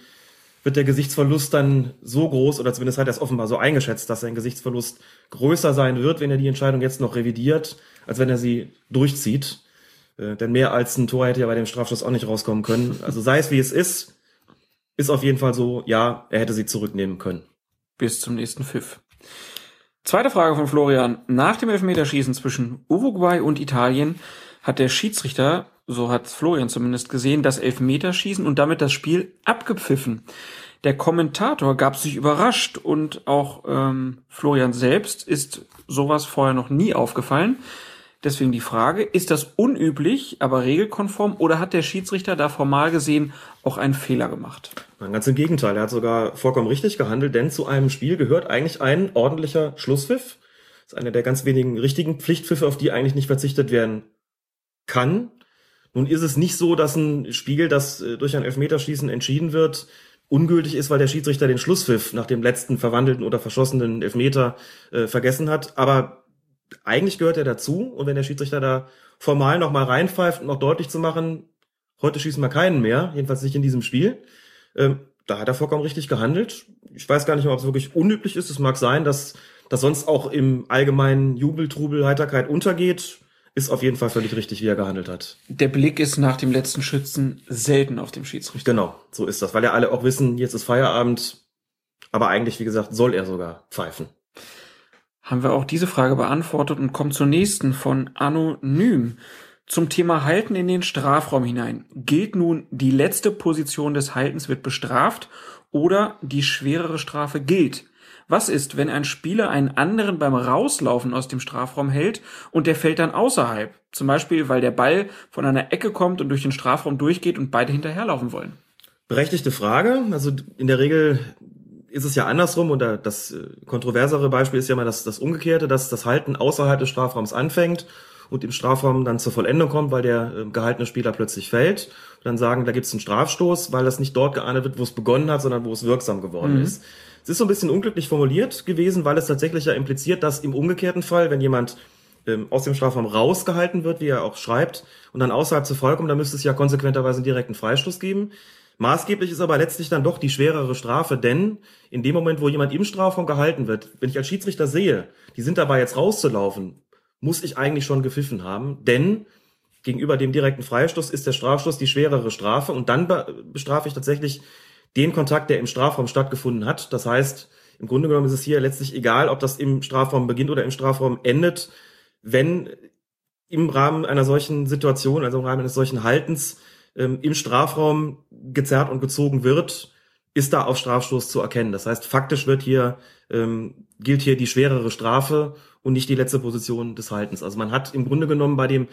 wird der Gesichtsverlust dann so groß, oder zumindest hat er es offenbar so eingeschätzt, dass sein Gesichtsverlust größer sein wird, wenn er die Entscheidung jetzt noch revidiert, als wenn er sie durchzieht. Äh, denn mehr als ein Tor hätte ja bei dem Strafschuss auch nicht rauskommen können. Also sei es wie es ist, ist auf jeden Fall so, ja, er hätte sie zurücknehmen können. Bis zum nächsten Pfiff. Zweite Frage von Florian. Nach dem Elfmeterschießen zwischen Uruguay und Italien hat der Schiedsrichter so hat Florian zumindest gesehen, das Elfmeterschießen und damit das Spiel abgepfiffen. Der Kommentator gab sich überrascht und auch ähm, Florian selbst ist sowas vorher noch nie aufgefallen. Deswegen die Frage, ist das unüblich, aber regelkonform oder hat der Schiedsrichter da formal gesehen auch einen Fehler gemacht? Nein, ganz im Gegenteil, er hat sogar vollkommen richtig gehandelt, denn zu einem Spiel gehört eigentlich ein ordentlicher Schlusspfiff. Das ist einer der ganz wenigen richtigen Pflichtpfiffe, auf die eigentlich nicht verzichtet werden kann. Nun ist es nicht so, dass ein Spiel, das äh, durch ein Elfmeterschießen entschieden wird, ungültig ist, weil der Schiedsrichter den Schlusspfiff nach dem letzten verwandelten oder verschossenen Elfmeter äh, vergessen hat. Aber eigentlich gehört er dazu. Und wenn der Schiedsrichter da formal nochmal reinpfeift, um noch deutlich zu machen, heute schießen wir keinen mehr, jedenfalls nicht in diesem Spiel, ähm, da hat er vollkommen richtig gehandelt. Ich weiß gar nicht ob es wirklich unüblich ist. Es mag sein, dass das sonst auch im allgemeinen Jubel, Trubel, Heiterkeit untergeht ist auf jeden Fall völlig richtig, wie er gehandelt hat. Der Blick ist nach dem letzten Schützen selten auf dem Schiedsrichter. Genau, so ist das, weil ja alle auch wissen, jetzt ist Feierabend, aber eigentlich, wie gesagt, soll er sogar pfeifen. Haben wir auch diese Frage beantwortet und kommen zur nächsten von Anonym. Zum Thema Halten in den Strafraum hinein. Gilt nun, die letzte Position des Haltens wird bestraft oder die schwerere Strafe gilt? Was ist, wenn ein Spieler einen anderen beim Rauslaufen aus dem Strafraum hält und der fällt dann außerhalb? Zum Beispiel, weil der Ball von einer Ecke kommt und durch den Strafraum durchgeht und beide hinterherlaufen wollen. Berechtigte Frage. Also in der Regel ist es ja andersrum und das äh, kontroversere Beispiel ist ja mal das, das Umgekehrte, dass das Halten außerhalb des Strafraums anfängt und im Strafraum dann zur Vollendung kommt, weil der äh, gehaltene Spieler plötzlich fällt. Und dann sagen, da gibt es einen Strafstoß, weil das nicht dort geahndet wird, wo es begonnen hat, sondern wo es wirksam geworden mhm. ist. Es ist so ein bisschen unglücklich formuliert gewesen, weil es tatsächlich ja impliziert, dass im umgekehrten Fall, wenn jemand ähm, aus dem Strafraum rausgehalten wird, wie er auch schreibt, und dann außerhalb zu kommt, dann müsste es ja konsequenterweise einen direkten Freistoß geben. Maßgeblich ist aber letztlich dann doch die schwerere Strafe, denn in dem Moment, wo jemand im Strafraum gehalten wird, wenn ich als Schiedsrichter sehe, die sind dabei jetzt rauszulaufen, muss ich eigentlich schon gepfiffen haben, denn gegenüber dem direkten Freistoß ist der Strafstoß die schwerere Strafe und dann bestrafe ich tatsächlich den Kontakt, der im Strafraum stattgefunden hat. Das heißt, im Grunde genommen ist es hier letztlich egal, ob das im Strafraum beginnt oder im Strafraum endet, wenn im Rahmen einer solchen Situation, also im Rahmen eines solchen Haltens ähm, im Strafraum gezerrt und gezogen wird, ist da auf Strafstoß zu erkennen. Das heißt, faktisch wird hier ähm, gilt hier die schwerere Strafe und nicht die letzte Position des Haltens. Also man hat im Grunde genommen bei dem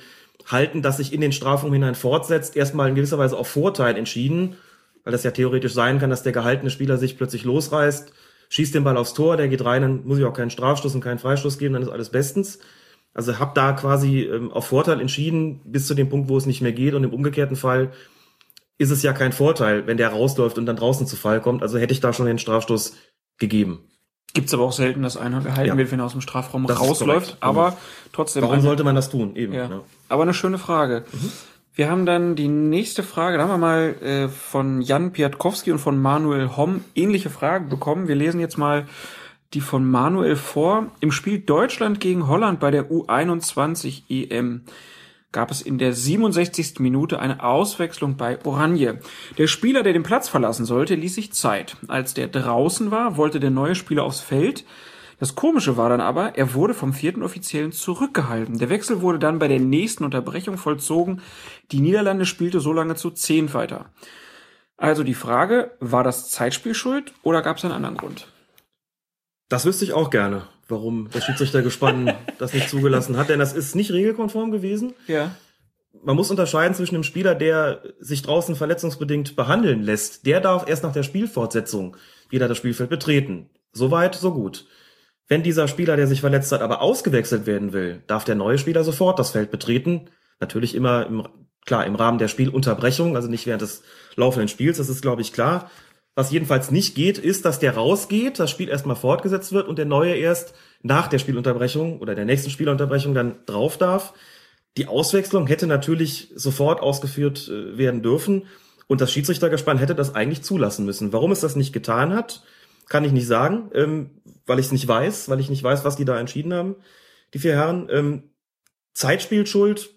Halten, das sich in den Strafraum hinein fortsetzt, erstmal in gewisser Weise auf Vorteil entschieden weil das ja theoretisch sein kann, dass der gehaltene Spieler sich plötzlich losreißt, schießt den Ball aufs Tor, der geht rein, dann muss ich auch keinen Strafstoß und keinen Freistoß geben, dann ist alles bestens. Also hab da quasi ähm, auf Vorteil entschieden, bis zu dem Punkt, wo es nicht mehr geht. Und im umgekehrten Fall ist es ja kein Vorteil, wenn der rausläuft und dann draußen zu Fall kommt. Also hätte ich da schon den Strafstoß gegeben. Gibt's aber auch selten, dass einer gehalten Ja. wird, wenn er aus dem Strafraum Das rausläuft. Aber trotzdem. Warum sollte man das tun? Eben. Ja. Ja. Aber eine schöne Frage. Wir haben dann die nächste Frage, da haben wir mal äh, von Jan Piatkowski und von Manuel Homm ähnliche Fragen bekommen. Wir lesen jetzt mal die von Manuel vor. Im Spiel Deutschland gegen Holland bei der U21 EM gab es in der 67. Minute eine Auswechslung bei Oranje. Der Spieler, der den Platz verlassen sollte, ließ sich Zeit. Als der draußen war, wollte der neue Spieler aufs Feld. Das Komische war dann aber, er wurde vom vierten Offiziellen zurückgehalten. Der Wechsel wurde dann bei der nächsten Unterbrechung vollzogen. Die Niederlande spielte so lange zu zehn weiter. Also die Frage, war das Zeitspiel schuld oder gab es einen anderen Grund? Das wüsste ich auch gerne, warum der Schiedsrichtergespann das nicht zugelassen hat, denn das ist nicht regelkonform gewesen. Ja. Man muss unterscheiden zwischen einem Spieler, der sich draußen verletzungsbedingt behandeln lässt. Der darf erst nach der Spielfortsetzung wieder das Spielfeld betreten. Soweit, so gut. Wenn dieser Spieler, der sich verletzt hat, aber ausgewechselt werden will, darf der neue Spieler sofort das Feld betreten. Natürlich immer im, klar, im Rahmen der Spielunterbrechung, also nicht während des laufenden Spiels, das ist, glaube ich, klar. Was jedenfalls nicht geht, ist, dass der rausgeht, das Spiel erstmal fortgesetzt wird und der neue erst nach der Spielunterbrechung oder der nächsten Spielunterbrechung dann drauf darf. Die Auswechslung hätte natürlich sofort ausgeführt äh, werden dürfen und das Schiedsrichtergespann hätte das eigentlich zulassen müssen. Warum es das nicht getan hat, kann ich nicht sagen, ähm, weil ich es nicht weiß, weil ich nicht weiß, was die da entschieden haben, die vier Herren. Ähm, Zeitspielschuld,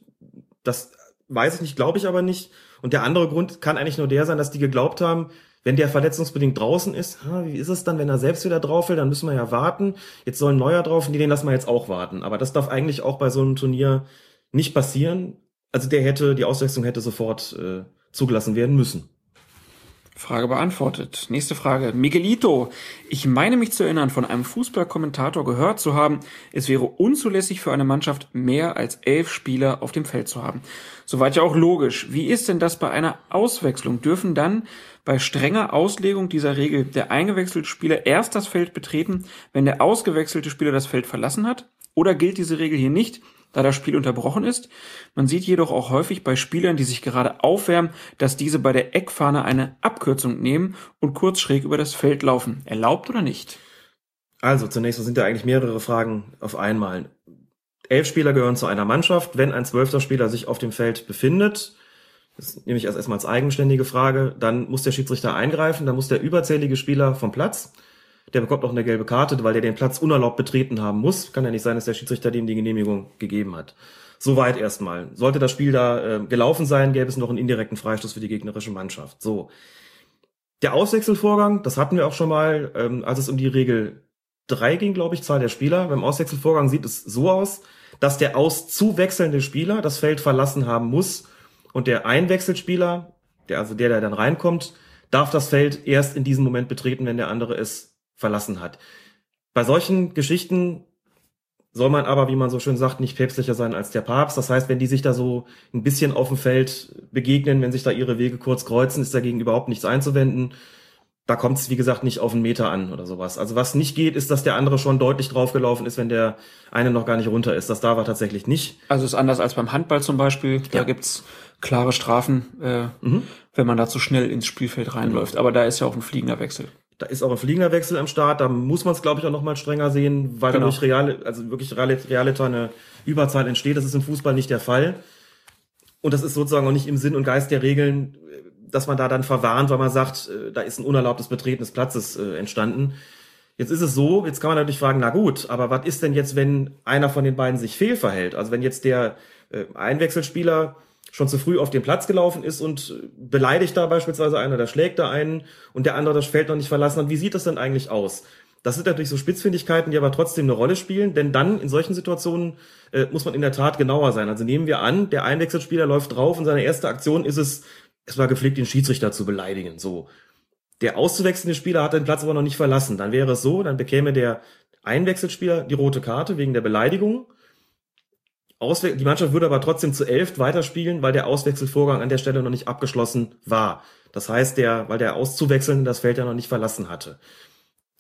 das weiß ich nicht, glaube ich aber nicht. Und der andere Grund kann eigentlich nur der sein, dass die geglaubt haben, wenn der verletzungsbedingt draußen ist, wie ist es dann, wenn er selbst wieder drauf will, dann müssen wir ja warten. Jetzt soll ein neuer drauf und den lassen wir jetzt auch warten. Aber das darf eigentlich auch bei so einem Turnier nicht passieren. Also der hätte, die Auswechslung hätte sofort äh, zugelassen werden müssen. Frage beantwortet. Nächste Frage. Miguelito. Ich meine mich zu erinnern, von einem Fußballkommentator gehört zu haben, es wäre unzulässig für eine Mannschaft mehr als elf Spieler auf dem Feld zu haben. Soweit ja auch logisch. Wie ist denn das bei einer Auswechslung? Dürfen dann bei strenger Auslegung dieser Regel der eingewechselte Spieler erst das Feld betreten, wenn der ausgewechselte Spieler das Feld verlassen hat? Oder gilt diese Regel hier nicht, da das Spiel unterbrochen ist? Man sieht jedoch auch häufig bei Spielern, die sich gerade aufwärmen, dass diese bei der Eckfahne eine Abkürzung nehmen und kurz schräg über das Feld laufen. Erlaubt oder nicht? Also zunächst sind ja eigentlich mehrere Fragen auf einmal. Elf Spieler gehören zu einer Mannschaft. Wenn ein zwölfter Spieler sich auf dem Feld befindet, das nehme ich erst erstmal als eigenständige Frage, dann muss der Schiedsrichter eingreifen, dann muss der überzählige Spieler vom Platz. Der bekommt auch eine gelbe Karte, weil der den Platz unerlaubt betreten haben muss. Kann ja nicht sein, dass der Schiedsrichter dem die Genehmigung gegeben hat. Soweit erstmal. Sollte das Spiel da äh, gelaufen sein, gäbe es noch einen indirekten Freistoß für die gegnerische Mannschaft. So. Der Auswechselvorgang, das hatten wir auch schon mal, ähm, als es um die Regel 3 ging, glaube ich, Zahl der Spieler. Beim Auswechselvorgang sieht es so aus, dass der auszuwechselnde Spieler das Feld verlassen haben muss und der Einwechselspieler, der also der, der dann reinkommt, darf das Feld erst in diesem Moment betreten, wenn der andere es verlassen hat. Bei solchen Geschichten soll man aber, wie man so schön sagt, nicht päpstlicher sein als der Papst. Das heißt, wenn die sich da so ein bisschen auf dem Feld begegnen, wenn sich da ihre Wege kurz kreuzen, ist dagegen überhaupt nichts einzuwenden. Da kommt es, wie gesagt, nicht auf einen Meter an oder sowas. Also was nicht geht, ist, dass der andere schon deutlich draufgelaufen ist, wenn der eine noch gar nicht runter ist. Das darf er tatsächlich nicht. Also ist anders als beim Handball zum Beispiel. Da Ja. gibt's klare Strafen, äh, Mhm. wenn man da zu schnell ins Spielfeld reinläuft. Aber da ist ja auch ein fliegender Wechsel. Da ist auch ein fliegender Wechsel am Start. Da muss man es, glaube ich, auch noch mal strenger sehen, weil Genau. dadurch reale, also wirklich reale, eine Überzahl entsteht. Das ist im Fußball nicht der Fall. Und das ist sozusagen auch nicht im Sinn und Geist der Regeln, dass man da dann verwarnt, weil man sagt, äh, da ist ein unerlaubtes Betreten des Platzes äh, entstanden. Jetzt ist es so, jetzt kann man natürlich fragen, na gut, aber was ist denn jetzt, wenn einer von den beiden sich fehlverhält? Also wenn jetzt der äh, Einwechselspieler schon zu früh auf den Platz gelaufen ist und beleidigt da beispielsweise einer, der schlägt da einen und der andere das Feld noch nicht verlassen hat. Wie sieht das denn eigentlich aus? Das sind natürlich so Spitzfindigkeiten, die aber trotzdem eine Rolle spielen, denn dann in solchen Situationen äh, muss man in der Tat genauer sein. Also nehmen wir an, der Einwechselspieler läuft drauf und seine erste Aktion ist es, es war gepflegt, den Schiedsrichter zu beleidigen. So. Der auszuwechselnde Spieler hat den Platz aber noch nicht verlassen. Dann wäre es so, dann bekäme der Einwechselspieler die rote Karte wegen der Beleidigung. Auswe die Mannschaft würde aber trotzdem zu elf weiterspielen, weil der Auswechselvorgang an der Stelle noch nicht abgeschlossen war. Das heißt, der, weil der Auszuwechseln das Feld ja noch nicht verlassen hatte.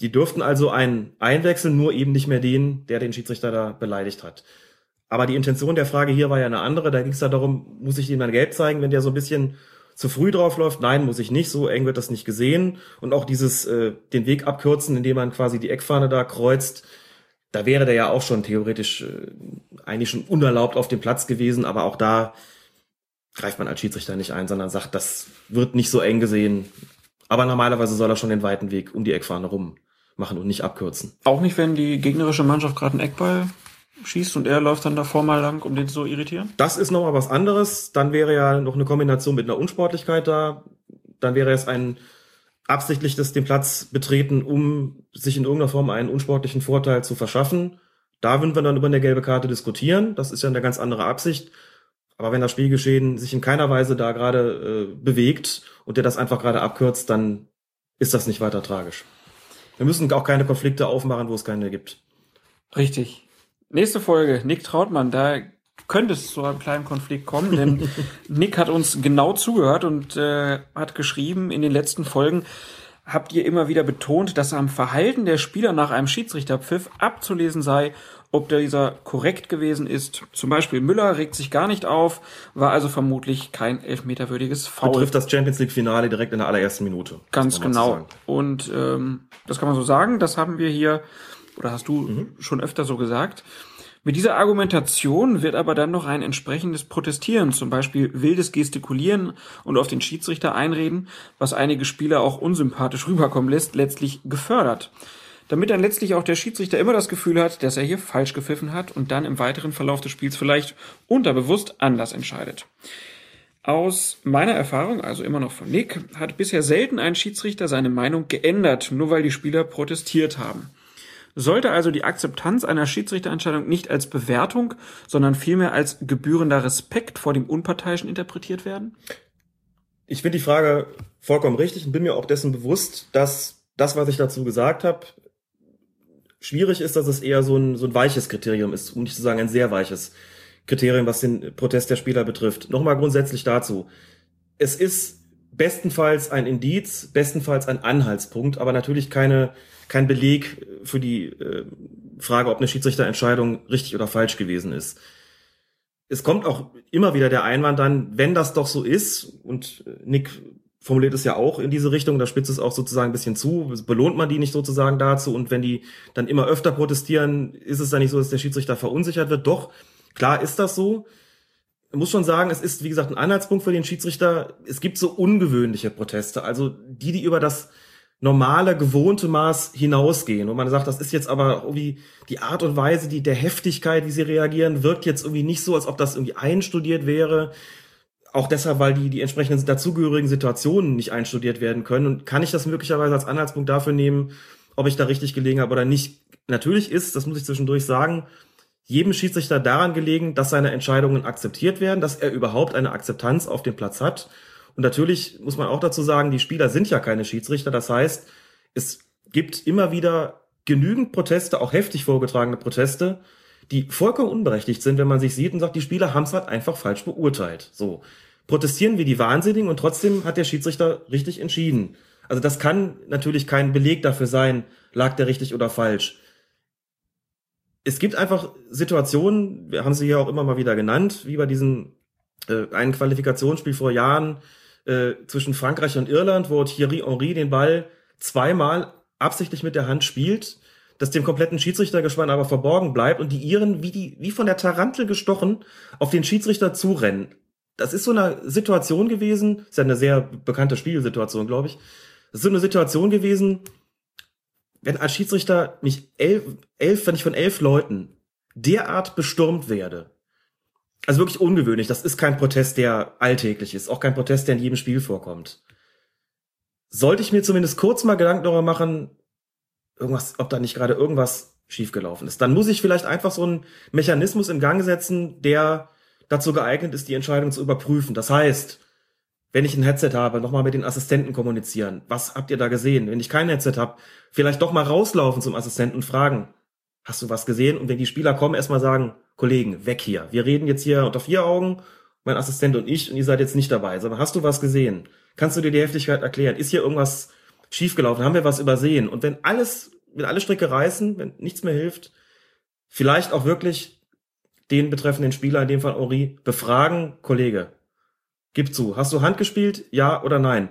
Die dürften also einen einwechseln, nur eben nicht mehr den, der den Schiedsrichter da beleidigt hat. Aber die Intention der Frage hier war ja eine andere. Da ging es ja darum, muss ich dem dann gelb zeigen, wenn der so ein bisschen zu früh draufläuft? Nein, muss ich nicht. So eng wird das nicht gesehen. Und auch dieses, äh, den Weg abkürzen, indem man quasi die Eckfahne da kreuzt, da wäre der ja auch schon theoretisch äh, eigentlich schon unerlaubt auf dem Platz gewesen. Aber auch da greift man als Schiedsrichter nicht ein, sondern sagt, das wird nicht so eng gesehen. Aber normalerweise soll er schon den weiten Weg um die Eckfahne rum machen und nicht abkürzen. Auch nicht, wenn die gegnerische Mannschaft gerade einen Eckball schießt und er läuft dann davor mal lang, um den zu irritieren? Das ist nochmal was anderes. Dann wäre ja noch eine Kombination mit einer Unsportlichkeit da. Dann wäre es ein absichtliches den Platz betreten, um sich in irgendeiner Form einen unsportlichen Vorteil zu verschaffen. Da würden wir dann über eine gelbe Karte diskutieren. Das ist ja eine ganz andere Absicht. Aber wenn das Spielgeschehen sich in keiner Weise da gerade äh, bewegt und der das einfach gerade abkürzt, dann ist das nicht weiter tragisch. Wir müssen auch keine Konflikte aufmachen, wo es keine gibt. Richtig. Nächste Folge, Nick Trautmann, da könnte es zu einem kleinen Konflikt kommen, denn Nick hat uns genau zugehört und äh, hat geschrieben, in den letzten Folgen habt ihr immer wieder betont, dass am Verhalten der Spieler nach einem Schiedsrichterpfiff abzulesen sei, ob dieser korrekt gewesen ist. Zum Beispiel Müller regt sich gar nicht auf, war also vermutlich kein elfmeterwürdiges Foul. Betrifft das Champions League Finale direkt in der allerersten Minute. Ganz genau. Und ähm, das kann man so sagen. Das haben wir hier oder hast du mhm. schon öfter so gesagt. Mit dieser Argumentation wird aber dann noch ein entsprechendes Protestieren, zum Beispiel wildes Gestikulieren und auf den Schiedsrichter einreden, was einige Spieler auch unsympathisch rüberkommen lässt, letztlich gefördert. Damit dann letztlich auch der Schiedsrichter immer das Gefühl hat, dass er hier falsch gepfiffen hat und dann im weiteren Verlauf des Spiels vielleicht unterbewusst anders entscheidet. Aus meiner Erfahrung, also immer noch von Nick, hat bisher selten ein Schiedsrichter seine Meinung geändert, nur weil die Spieler protestiert haben. Sollte also die Akzeptanz einer Schiedsrichterentscheidung nicht als Bewertung, sondern vielmehr als gebührender Respekt vor dem Unparteiischen interpretiert werden? Ich finde die Frage vollkommen richtig und bin mir auch dessen bewusst, dass das, was ich dazu gesagt habe, schwierig ist, dass es eher so ein, so ein weiches Kriterium ist, um nicht zu sagen ein sehr weiches Kriterium, was den Protest der Spieler betrifft. Nochmal grundsätzlich dazu. Es ist bestenfalls ein Indiz, bestenfalls ein Anhaltspunkt, aber natürlich keine kein Beleg für die äh, Frage, ob eine Schiedsrichterentscheidung richtig oder falsch gewesen ist. Es kommt auch immer wieder der Einwand dann, wenn das doch so ist, und Nick formuliert es ja auch in diese Richtung, da spitzt es auch sozusagen ein bisschen zu, belohnt man die nicht sozusagen dazu und wenn die dann immer öfter protestieren, ist es dann nicht so, dass der Schiedsrichter verunsichert wird. Doch, klar ist das so. Ich muss schon sagen, es ist, wie gesagt, ein Anhaltspunkt für den Schiedsrichter. Es gibt so ungewöhnliche Proteste, also die, die über das normale, gewohnte Maß hinausgehen. Und man sagt, das ist jetzt aber irgendwie die Art und Weise, die der Heftigkeit, wie sie reagieren, wirkt jetzt irgendwie nicht so, als ob das irgendwie einstudiert wäre. Auch deshalb, weil die, die entsprechenden dazugehörigen Situationen nicht einstudiert werden können. Und kann ich das möglicherweise als Anhaltspunkt dafür nehmen, ob ich da richtig gelegen habe oder nicht? Natürlich ist, das muss ich zwischendurch sagen, jedem Schiedsrichter daran gelegen, dass seine Entscheidungen akzeptiert werden, dass er überhaupt eine Akzeptanz auf dem Platz hat und natürlich muss man auch dazu sagen, die Spieler sind ja keine Schiedsrichter. Das heißt, es gibt immer wieder genügend Proteste, auch heftig vorgetragene Proteste, die vollkommen unberechtigt sind, wenn man sich sieht und sagt, die Spieler haben es halt einfach falsch beurteilt. So. Protestieren wir die Wahnsinnigen und trotzdem hat der Schiedsrichter richtig entschieden. Also das kann natürlich kein Beleg dafür sein, lag der richtig oder falsch. Es gibt einfach Situationen, wir haben sie ja auch immer mal wieder genannt, wie bei diesem äh, einen Qualifikationsspiel vor Jahren, äh, zwischen Frankreich und Irland, wo Thierry Henry den Ball zweimal absichtlich mit der Hand spielt, dass dem kompletten Schiedsrichtergespann aber verborgen bleibt und die Iren wie die wie von der Tarantel gestochen auf den Schiedsrichter zurennen. Das ist so eine Situation gewesen, ist ja eine sehr bekannte Spielsituation, glaube ich. Das ist so eine Situation gewesen, wenn als Schiedsrichter mich elf, elf, wenn ich von elf Leuten derart bestürmt werde, also wirklich ungewöhnlich. Das ist kein Protest, der alltäglich ist. Auch kein Protest, der in jedem Spiel vorkommt. Sollte ich mir zumindest kurz mal Gedanken darüber machen, irgendwas, ob da nicht gerade irgendwas schiefgelaufen ist. Dann muss ich vielleicht einfach so einen Mechanismus in Gang setzen, der dazu geeignet ist, die Entscheidung zu überprüfen. Das heißt, wenn ich ein Headset habe, nochmal mit den Assistenten kommunizieren. Was habt ihr da gesehen? Wenn ich kein Headset habe, vielleicht doch mal rauslaufen zum Assistenten und fragen, Hast du was gesehen? Und wenn die Spieler kommen, erstmal sagen, Kollegen, weg hier. Wir reden jetzt hier unter vier Augen, mein Assistent und ich, und ihr seid jetzt nicht dabei. Sondern hast du was gesehen? Kannst du dir die Heftigkeit erklären? Ist hier irgendwas schiefgelaufen? Haben wir was übersehen? Und wenn alles, wenn alle Stricke reißen, wenn nichts mehr hilft, vielleicht auch wirklich den betreffenden Spieler, in dem Fall Ori, befragen, Kollege, gib zu, hast du Hand gespielt? Ja oder nein?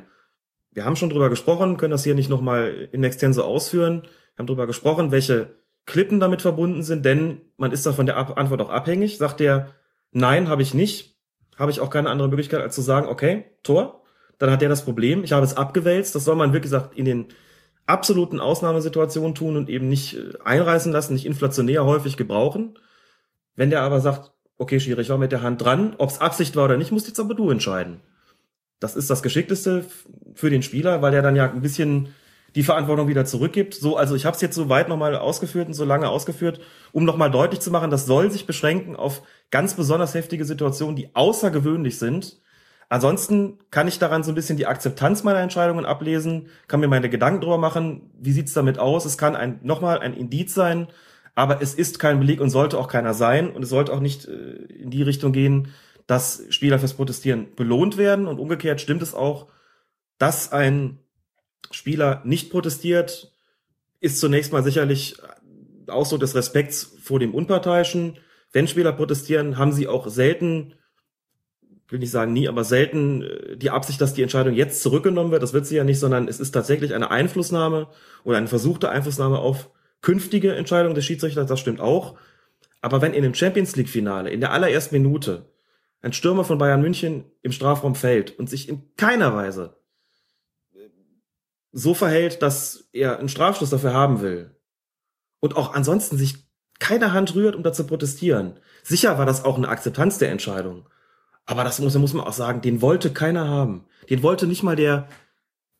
Wir haben schon drüber gesprochen, können das hier nicht nochmal in extenso ausführen. Wir haben drüber gesprochen, welche Klippen damit verbunden sind, denn man ist da von der Antwort auch abhängig. Sagt der, nein, habe ich nicht, habe ich auch keine andere Möglichkeit, als zu sagen, okay, Tor, dann hat der das Problem, ich habe es abgewälzt. Das soll man, wie gesagt, in den absoluten Ausnahmesituationen tun und eben nicht äh, einreißen lassen, nicht inflationär häufig gebrauchen. Wenn der aber sagt, okay, Schiri, ich war mit der Hand dran, ob es Absicht war oder nicht, musst jetzt aber du entscheiden. Das ist das Geschickteste für den Spieler, weil der dann ja ein bisschen die Verantwortung wieder zurückgibt. So, also ich habe es jetzt so weit nochmal ausgeführt und so lange ausgeführt, um nochmal deutlich zu machen, das soll sich beschränken auf ganz besonders heftige Situationen, die außergewöhnlich sind. Ansonsten kann ich daran so ein bisschen die Akzeptanz meiner Entscheidungen ablesen, kann mir meine Gedanken drüber machen, wie sieht's damit aus. Es kann ein nochmal ein Indiz sein, aber es ist kein Beleg und sollte auch keiner sein. Und es sollte auch nicht äh, in die Richtung gehen, dass Spieler fürs Protestieren belohnt werden. Und umgekehrt stimmt es auch, dass ein Spieler nicht protestiert, ist zunächst mal sicherlich Ausdruck des Respekts vor dem Unparteiischen. Wenn Spieler protestieren, haben sie auch selten, will nicht sagen nie, aber selten äh, die Absicht, dass die Entscheidung jetzt zurückgenommen wird. Das wird sie ja nicht, sondern es ist tatsächlich eine Einflussnahme oder eine versuchte Einflussnahme auf künftige Entscheidungen des Schiedsrichters. Das stimmt auch. Aber wenn in dem Champions League Finale in der allerersten Minute ein Stürmer von Bayern München im Strafraum fällt und sich in keiner Weise so verhält, dass er einen Strafschluss dafür haben will und auch ansonsten sich keine Hand rührt, um da zu protestieren. Sicher war das auch eine Akzeptanz der Entscheidung. Aber das muss, muss man auch sagen, den wollte keiner haben. Den wollte nicht mal der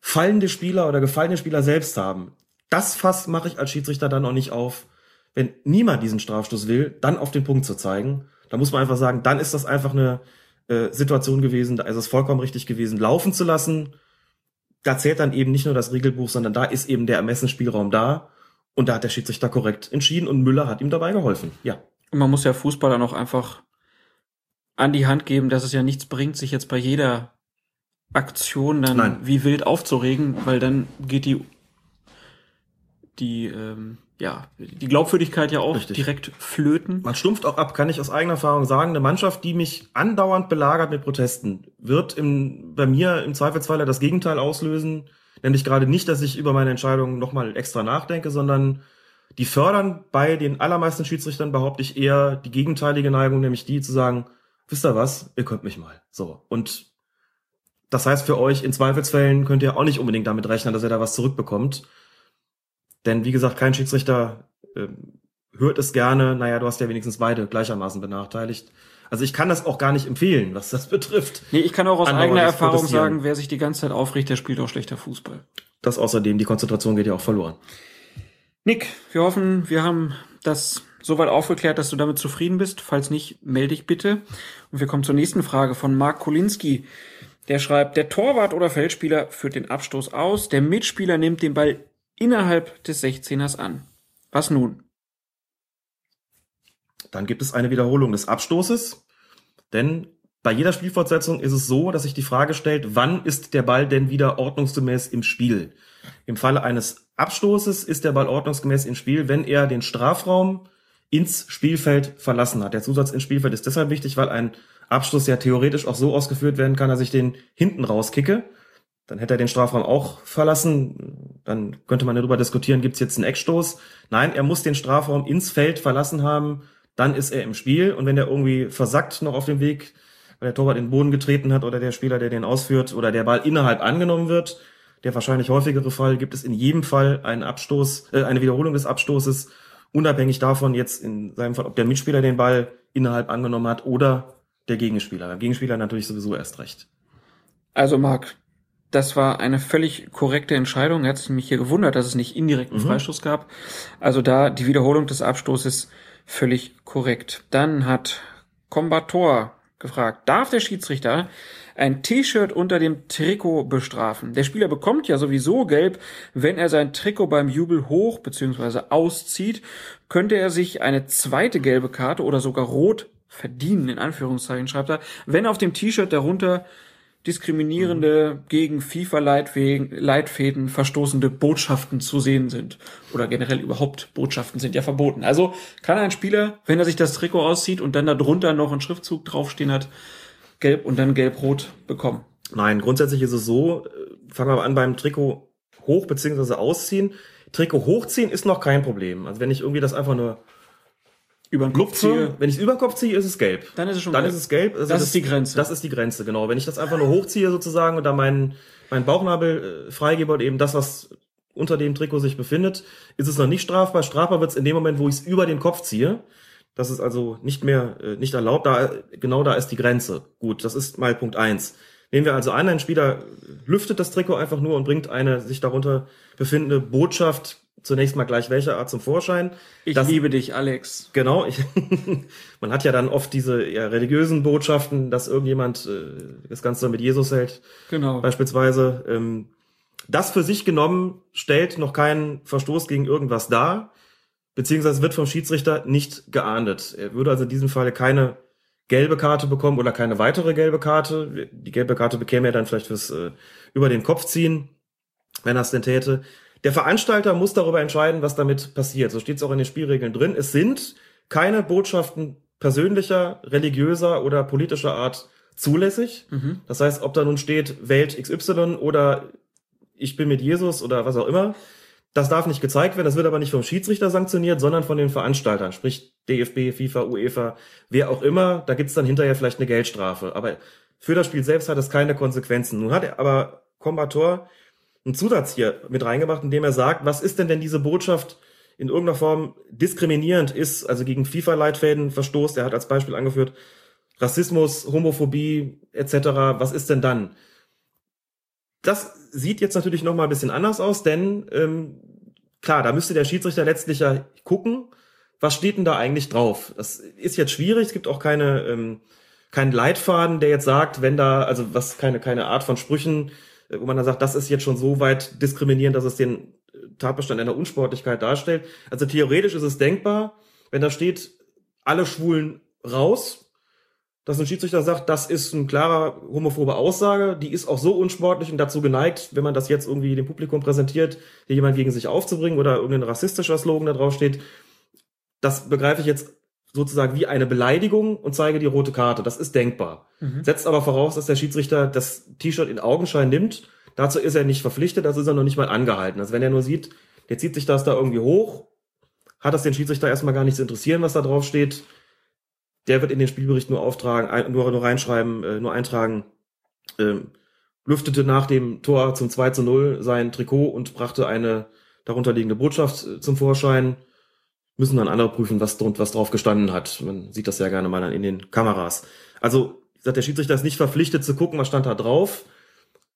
fallende Spieler oder gefallene Spieler selbst haben. Das Fass mache ich als Schiedsrichter dann auch nicht auf. Wenn niemand diesen Strafstoß will, dann auf den Punkt zu zeigen. Da muss man einfach sagen, dann ist das einfach eine äh, Situation gewesen, da ist es vollkommen richtig gewesen, laufen zu lassen da zählt dann eben nicht nur das Regelbuch, sondern da ist eben der Ermessensspielraum da. Und da hat der Schiedsrichter korrekt entschieden und Müller hat ihm dabei geholfen. Ja. Und man muss ja Fußballer noch einfach an die Hand geben, dass es ja nichts bringt, sich jetzt bei jeder Aktion dann Nein. wie wild aufzuregen, weil dann geht die die ähm, ja, die Glaubwürdigkeit ja auch Richtig. direkt flöten. Man stumpft auch ab, kann ich aus eigener Erfahrung sagen. Eine Mannschaft, die mich andauernd belagert mit Protesten, wird im, bei mir im Zweifelsfall das Gegenteil auslösen. Nämlich gerade nicht, dass ich über meine Entscheidung nochmal extra nachdenke, sondern die fördern bei den allermeisten Schiedsrichtern, behaupte ich, eher die gegenteilige Neigung, nämlich die zu sagen, wisst ihr was, ihr könnt mich mal. So. Und das heißt für euch, in Zweifelsfällen könnt ihr auch nicht unbedingt damit rechnen, dass ihr da was zurückbekommt. Denn wie gesagt, kein Schiedsrichter äh, hört es gerne, naja, du hast ja wenigstens beide gleichermaßen benachteiligt. Also ich kann das auch gar nicht empfehlen, was das betrifft. Nee, ich kann auch aus eigener Erfahrung sagen, wer sich die ganze Zeit aufricht, der spielt auch schlechter Fußball. Das außerdem, die Konzentration geht ja auch verloren. Nick, wir hoffen, wir haben das soweit aufgeklärt, dass du damit zufrieden bist. Falls nicht, melde dich bitte. Und wir kommen zur nächsten Frage von Mark Kolinski. Der schreibt, der Torwart oder Feldspieler führt den Abstoß aus, der Mitspieler nimmt den Ball innerhalb des 16ers an. Was nun? Dann gibt es eine Wiederholung des Abstoßes, denn bei jeder Spielfortsetzung ist es so, dass sich die Frage stellt, wann ist der Ball denn wieder ordnungsgemäß im Spiel? Im Falle eines Abstoßes ist der Ball ordnungsgemäß im Spiel, wenn er den Strafraum ins Spielfeld verlassen hat. Der Zusatz ins Spielfeld ist deshalb wichtig, weil ein Abstoß ja theoretisch auch so ausgeführt werden kann, dass ich den hinten rauskicke. Dann hätte er den Strafraum auch verlassen. Dann könnte man darüber diskutieren, gibt es jetzt einen Eckstoß? Nein, er muss den Strafraum ins Feld verlassen haben. Dann ist er im Spiel. Und wenn er irgendwie versackt noch auf dem Weg, weil der Torwart in den Boden getreten hat oder der Spieler, der den ausführt oder der Ball innerhalb angenommen wird, der wahrscheinlich häufigere Fall, gibt es in jedem Fall einen Abstoß, äh, eine Wiederholung des Abstoßes, unabhängig davon jetzt in seinem Fall, ob der Mitspieler den Ball innerhalb angenommen hat oder der Gegenspieler. Der Gegenspieler natürlich sowieso erst recht. Also Marc, das war eine völlig korrekte Entscheidung. Er hat mich hier gewundert, dass es nicht indirekten mhm. Freistoß gab. Also da die Wiederholung des Abstoßes völlig korrekt. Dann hat Combator gefragt, darf der Schiedsrichter ein T-Shirt unter dem Trikot bestrafen. Der Spieler bekommt ja sowieso gelb, wenn er sein Trikot beim Jubel hoch bzw. auszieht, könnte er sich eine zweite gelbe Karte oder sogar rot verdienen, in Anführungszeichen schreibt er, wenn auf dem T-Shirt darunter diskriminierende, gegen FIFA-Leitfäden verstoßende Botschaften zu sehen sind. Oder generell überhaupt Botschaften sind ja verboten. Also kann ein Spieler, wenn er sich das Trikot auszieht und dann darunter noch einen Schriftzug draufstehen hat, gelb und dann gelb-rot bekommen. Nein, grundsätzlich ist es so, äh, fangen wir an beim Trikot hoch bzw. ausziehen. Trikot hochziehen ist noch kein Problem. Also wenn ich irgendwie das einfach nur über den Kopf ziehe. Wenn ich es über den Kopf ziehe, ist es gelb. Dann ist es schon Dann gelb. ist es gelb. Also Das ist die Grenze. Das ist die Grenze, genau. Wenn ich das einfach nur hochziehe sozusagen und da meinen mein Bauchnabel äh, freigebe und eben das, was unter dem Trikot sich befindet, ist es noch nicht strafbar. Strafbar wird es in dem Moment, wo ich es über den Kopf ziehe. Das ist also nicht mehr äh, nicht erlaubt. Da genau da ist die Grenze. Gut, das ist mal Punkt eins. Nehmen wir also an, ein Spieler lüftet das Trikot einfach nur und bringt eine sich darunter befindende Botschaft zunächst mal gleich welcher Art zum Vorschein. Ich Das- liebe dich, Alex. Genau, ich, man hat ja dann oft diese ja, religiösen Botschaften, dass irgendjemand äh, das Ganze mit Jesus hält, Genau. beispielsweise. Ähm, das für sich genommen stellt noch keinen Verstoß gegen irgendwas dar, beziehungsweise wird vom Schiedsrichter nicht geahndet. Er würde also in diesem Falle keine gelbe Karte bekommen oder keine weitere gelbe Karte. Die gelbe Karte bekäme er dann vielleicht fürs äh, über den Kopf ziehen, wenn er es denn täte. Der Veranstalter muss darüber entscheiden, was damit passiert. So steht es auch in den Spielregeln drin. Es sind keine Botschaften persönlicher, religiöser oder politischer Art zulässig. Mhm. Das heißt, ob da nun steht Welt XY oder ich bin mit Jesus oder was auch immer, das darf nicht gezeigt werden. Das wird aber nicht vom Schiedsrichter sanktioniert, sondern von den Veranstaltern, sprich DFB, FIFA, UEFA, wer auch immer. Da gibt's dann hinterher vielleicht eine Geldstrafe. Aber für das Spiel selbst hat es keine Konsequenzen. Nun hat er aber Combator einen Zusatz hier mit reingemacht, indem er sagt, was ist denn, wenn diese Botschaft in irgendeiner Form diskriminierend ist, also gegen FIFA-Leitfäden verstoßt. Er hat als Beispiel angeführt, Rassismus, Homophobie etc. Was ist denn dann? Das sieht jetzt natürlich noch mal ein bisschen anders aus, denn ähm, klar, da müsste der Schiedsrichter letztlich ja gucken, was steht denn da eigentlich drauf. Das ist jetzt schwierig. Es gibt auch keine ähm, keinen Leitfaden, der jetzt sagt, wenn da also was keine keine Art von Sprüchen, wo man dann sagt, das ist jetzt schon so weit diskriminierend, dass es den Tatbestand einer Unsportlichkeit darstellt. Also theoretisch ist es denkbar, wenn da steht, alle Schwulen raus, dass ein Schiedsrichter sagt, das ist eine klare homophobe Aussage, die ist auch so unsportlich und dazu geneigt, wenn man das jetzt irgendwie dem Publikum präsentiert, hier jemand gegen sich aufzubringen oder irgendein rassistischer Slogan da drauf steht, das begreife ich jetzt sozusagen wie eine Beleidigung und zeige die rote Karte. Das ist denkbar. Mhm. Setzt aber voraus, dass der Schiedsrichter das T-Shirt in Augenschein nimmt. Dazu ist er nicht verpflichtet, dazu ist er noch nicht mal angehalten. Also wenn er nur sieht, der zieht sich das da irgendwie hoch, hat das den Schiedsrichter erstmal gar nicht zu interessieren, was da drauf steht. Der wird in den Spielbericht nur auftragen, nur, nur reinschreiben, äh, nur eintragen, ähm, lüftete nach dem Tor zum 2 zu 0 sein Trikot und brachte eine darunterliegende Botschaft äh, zum Vorschein. Müssen dann andere prüfen, was, was drauf gestanden hat. Man sieht das ja gerne mal dann in den Kameras. Also, gesagt, der Schiedsrichter ist nicht verpflichtet zu gucken, was stand da drauf.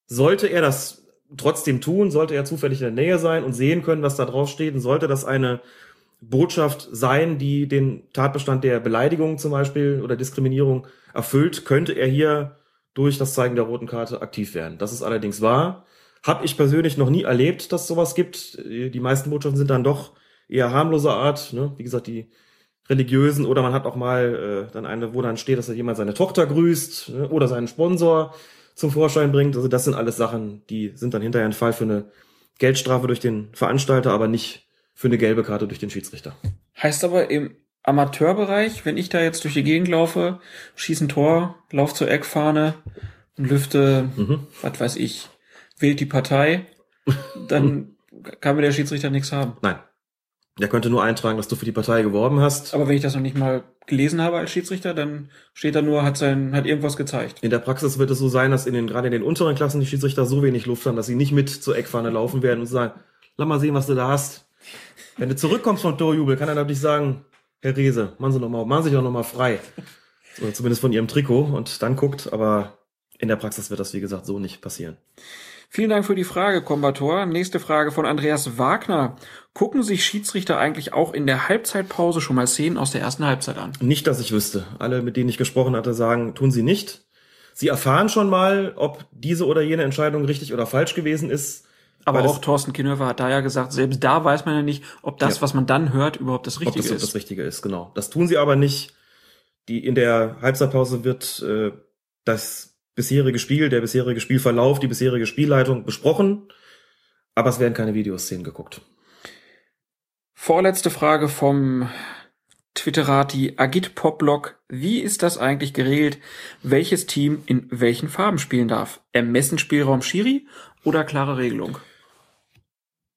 Sollte er das trotzdem tun, sollte er zufällig in der Nähe sein und sehen können, was da drauf steht, und sollte das eine Botschaft sein, die den Tatbestand der Beleidigung zum Beispiel oder Diskriminierung erfüllt, könnte er hier durch das Zeigen der roten Karte aktiv werden. Das ist allerdings wahr. Hab ich persönlich noch nie erlebt, dass sowas gibt. Die meisten Botschaften sind dann doch eher harmloser Art. Ne? Wie gesagt, die religiösen oder man hat auch mal äh, dann eine, wo dann steht, dass da jemand seine Tochter grüßt ne? oder seinen Sponsor zum Vorschein bringt. Also das sind alles Sachen, die sind dann hinterher ein Fall für eine Geldstrafe durch den Veranstalter, aber nicht für eine gelbe Karte durch den Schiedsrichter. Heißt aber im Amateurbereich, wenn ich da jetzt durch die Gegend laufe, schieße ein Tor, lauf zur Eckfahne und lüfte, Mhm. was weiß ich, wählt die Partei, dann kann mir der Schiedsrichter nichts haben. Nein. Der könnte nur eintragen, dass du für die Partei geworben hast. Aber wenn ich das noch nicht mal gelesen habe als Schiedsrichter, dann steht da nur, hat sein, hat irgendwas gezeigt. In der Praxis wird es so sein, dass in den, gerade in den unteren Klassen die Schiedsrichter so wenig Luft haben, dass sie nicht mit zur Eckfahne laufen werden und sagen, lass mal sehen, was du da hast. Wenn du zurückkommst vom Torjubel, kann er natürlich sagen, Herr Rehse, machen Sie noch mal, machen Sie sich doch noch mal frei. Oder zumindest von Ihrem Trikot und dann guckt, aber in der Praxis wird das, wie gesagt, so nicht passieren. Vielen Dank für die Frage, Kombator. Nächste Frage von Andreas Wagner. Gucken sich Schiedsrichter eigentlich auch in der Halbzeitpause schon mal Szenen aus der ersten Halbzeit an? Nicht, dass ich wüsste. Alle, mit denen ich gesprochen hatte, sagen, tun sie nicht. Sie erfahren schon mal, ob diese oder jene Entscheidung richtig oder falsch gewesen ist. Aber auch Thorsten Kinhöfer hat da ja gesagt, selbst da weiß man ja nicht, ob das, Ja. was man dann hört, überhaupt das ob Richtige das ist. das Richtige ist, genau. Das tun sie aber nicht. Die in der Halbzeitpause wird äh, das bisherige Spiel, der bisherige Spielverlauf, die bisherige Spielleitung besprochen, aber es werden keine Videoszenen geguckt. Vorletzte Frage vom Twitterati Agit Poplock. Wie ist das eigentlich geregelt, welches Team in welchen Farben spielen darf? Ermessensspielraum Schiri oder klare Regelung?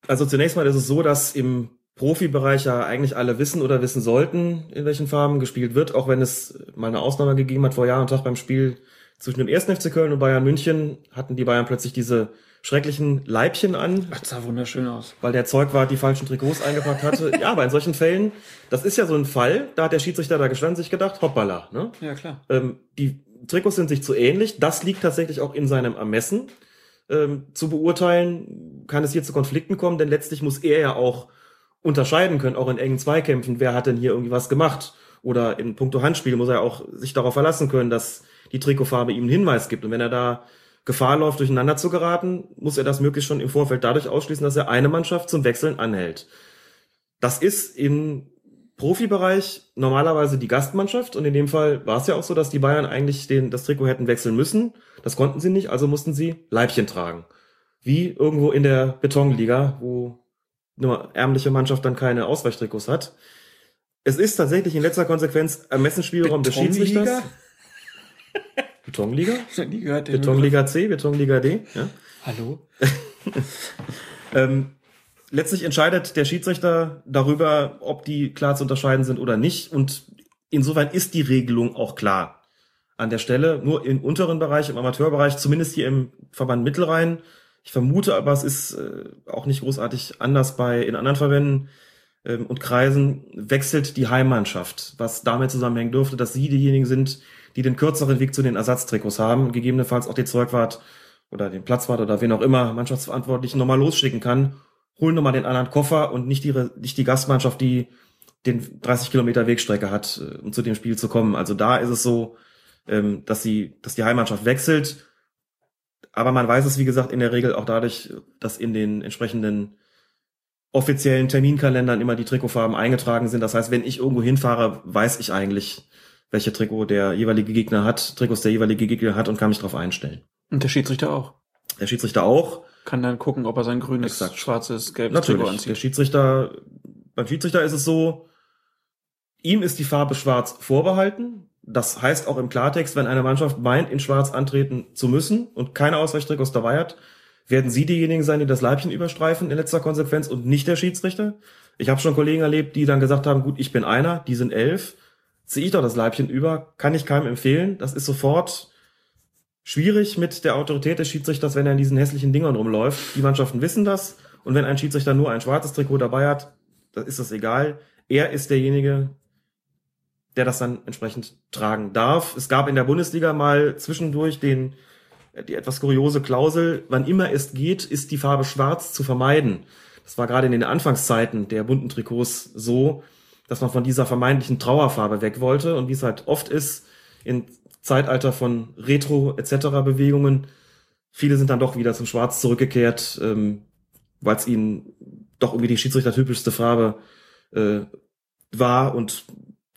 Also zunächst mal ist es so, dass im Profibereich ja eigentlich alle wissen oder wissen sollten, in welchen Farben gespielt wird, auch wenn es mal eine Ausnahme gegeben hat vor Jahr und Tag beim Spiel zwischen dem 1. FC Köln und Bayern München hatten die Bayern plötzlich diese schrecklichen Leibchen an, Das sah wunderschön aus. weil der Zeugwart die falschen Trikots eingepackt hatte. ja, aber in solchen Fällen, das ist ja so ein Fall, da hat der Schiedsrichter da gestanden, sich gedacht, hoppala, ne? Ja, klar. Ähm, die Trikots sind sich zu ähnlich. Das liegt tatsächlich auch in seinem Ermessen. Ähm, zu beurteilen, kann es hier zu Konflikten kommen, denn letztlich muss er ja auch unterscheiden können, auch in engen Zweikämpfen, wer hat denn hier irgendwie was gemacht. Oder in puncto Handspiel muss er auch sich darauf verlassen können, dass die Trikotfarbe ihm einen Hinweis gibt. Und wenn er da Gefahr läuft, durcheinander zu geraten, muss er das möglichst schon im Vorfeld dadurch ausschließen, dass er eine Mannschaft zum Wechseln anhält. Das ist im Profibereich normalerweise die Gastmannschaft und in dem Fall war es ja auch so, dass die Bayern eigentlich den, das Trikot hätten wechseln müssen. Das konnten sie nicht, also mussten sie Leibchen tragen. Wie irgendwo in der Betonliga, wo eine ärmliche Mannschaft dann keine Ausweichtrikots hat. Es ist tatsächlich in letzter Konsequenz Ermessensspielraum des? Schiedsrichters. Betonliga? Nie gehört. Betonliga C, Betonliga D. Ja. Hallo? Ähm, letztlich entscheidet der Schiedsrichter darüber, ob die klar zu unterscheiden sind oder nicht. Und insofern ist die Regelung auch klar an der Stelle. Nur im unteren Bereich, im Amateurbereich, zumindest hier im Verband Mittelrhein. Ich vermute aber, es ist äh, auch nicht großartig anders bei in anderen Verbänden ähm, und Kreisen, wechselt die Heimmannschaft, was damit zusammenhängen dürfte, dass sie diejenigen sind, die den kürzeren Weg zu den Ersatztrikots haben, gegebenenfalls auch den Zeugwart oder den Platzwart oder wen auch immer, Mannschaftsverantwortlichen nochmal losschicken kann, holen nochmal den anderen Koffer und nicht die, nicht die Gastmannschaft, die den 30 Kilometer Wegstrecke hat, äh, um zu dem Spiel zu kommen. Also da ist es so, ähm, dass sie, dass die Heimmannschaft wechselt. Aber man weiß es, wie gesagt, in der Regel auch dadurch, dass in den entsprechenden offiziellen Terminkalendern immer die Trikotfarben eingetragen sind. Das heißt, wenn ich irgendwo hinfahre, weiß ich eigentlich, welche Trikot der jeweilige Gegner hat, Trikots der jeweilige Gegner hat und kann mich darauf einstellen. Und der Schiedsrichter auch. Der Schiedsrichter auch. Kann dann gucken, ob er sein grünes, Exakt. schwarzes, gelbes Trikot Natürlich. Der anzieht. Schiedsrichter, beim Schiedsrichter ist es so, ihm ist die Farbe schwarz vorbehalten. Das heißt auch im Klartext, wenn eine Mannschaft meint, in schwarz antreten zu müssen und keine Ausweichtrikots dabei hat, werden sie diejenigen sein, die das Leibchen überstreifen in letzter Konsequenz und nicht der Schiedsrichter. Ich habe schon Kollegen erlebt, die dann gesagt haben, gut, ich bin einer, die sind elf, ziehe ich doch das Leibchen über, kann ich keinem empfehlen. Das ist sofort schwierig mit der Autorität des Schiedsrichters, wenn er in diesen hässlichen Dingern rumläuft. Die Mannschaften wissen das. Und wenn ein Schiedsrichter nur ein schwarzes Trikot dabei hat, dann ist das egal. Er ist derjenige, der das dann entsprechend tragen darf. Es gab in der Bundesliga mal zwischendurch den, die etwas kuriose Klausel, wann immer es geht, ist die Farbe schwarz zu vermeiden. Das war gerade in den Anfangszeiten der bunten Trikots so, dass man von dieser vermeintlichen Trauerfarbe weg wollte. Und wie es halt oft ist, im Zeitalter von Retro etc. Bewegungen, viele sind dann doch wieder zum Schwarz zurückgekehrt, ähm, weil es ihnen doch irgendwie die Schiedsrichter-typischste Farbe äh, war und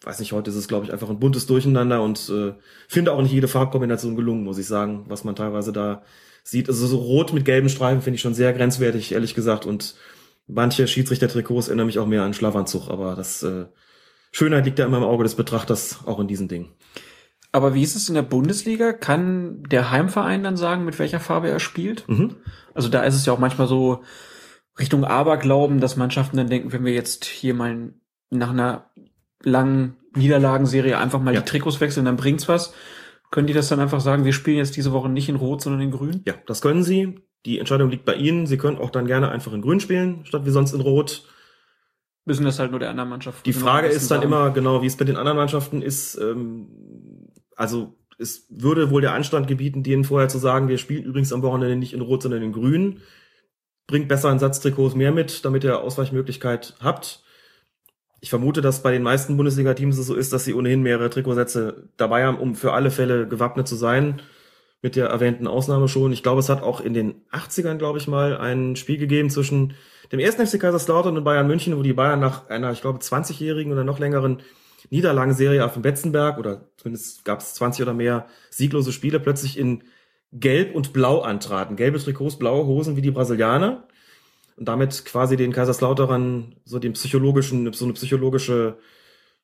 weiß nicht, heute ist es, glaube ich, einfach ein buntes Durcheinander und äh, finde auch nicht jede Farbkombination gelungen, muss ich sagen, was man teilweise da sieht. Also so rot mit gelben Streifen finde ich schon sehr grenzwertig, ehrlich gesagt. Und manche Schiedsrichter-Trikots erinnern mich auch mehr an Schlafanzug, aber das äh, Schönheit liegt ja immer im Auge des Betrachters, auch in diesen Dingen. Aber wie ist es in der Bundesliga? Kann der Heimverein dann sagen, mit welcher Farbe er spielt? Mhm. Also da ist es ja auch manchmal so Richtung Aberglauben, dass Mannschaften dann denken, wenn wir jetzt hier mal nach einer langen Niederlagenserie einfach mal Ja. die Trikots wechseln, dann bringt's was. Können die das dann einfach sagen, wir spielen jetzt diese Woche nicht in Rot, sondern in Grün? Ja, das können sie. Die Entscheidung liegt bei Ihnen. Sie können auch dann gerne einfach in Grün spielen, statt wie sonst in Rot. Müssen das halt nur der anderen Mannschaft. Die Frage ist dann immer, genau wie es bei den anderen Mannschaften ist, ähm, also es würde wohl der Anstand gebieten, denen vorher zu sagen, wir spielen übrigens am Wochenende nicht in Rot, sondern in Grün. Bringt besser einen Satz Trikots mehr mit, damit ihr Ausweichmöglichkeit habt. Ich vermute, dass bei den meisten Bundesliga-Teams es so ist, dass sie ohnehin mehrere Trikotsätze dabei haben, um für alle Fälle gewappnet zu sein. Mit der erwähnten Ausnahme schon. Ich glaube, es hat auch in den 80ern, glaube ich mal, ein Spiel gegeben zwischen dem ersten FC Kaiserslautern und Bayern München, wo die Bayern nach einer, ich glaube, 20-jährigen oder noch längeren Niederlagenserie auf dem Betzenberg oder zumindest gab es 20 oder mehr sieglose Spiele plötzlich in Gelb und Blau antraten. Gelbe Trikots, blaue Hosen wie die Brasilianer und damit quasi den Kaiserslauterern so den psychologischen, so eine psychologische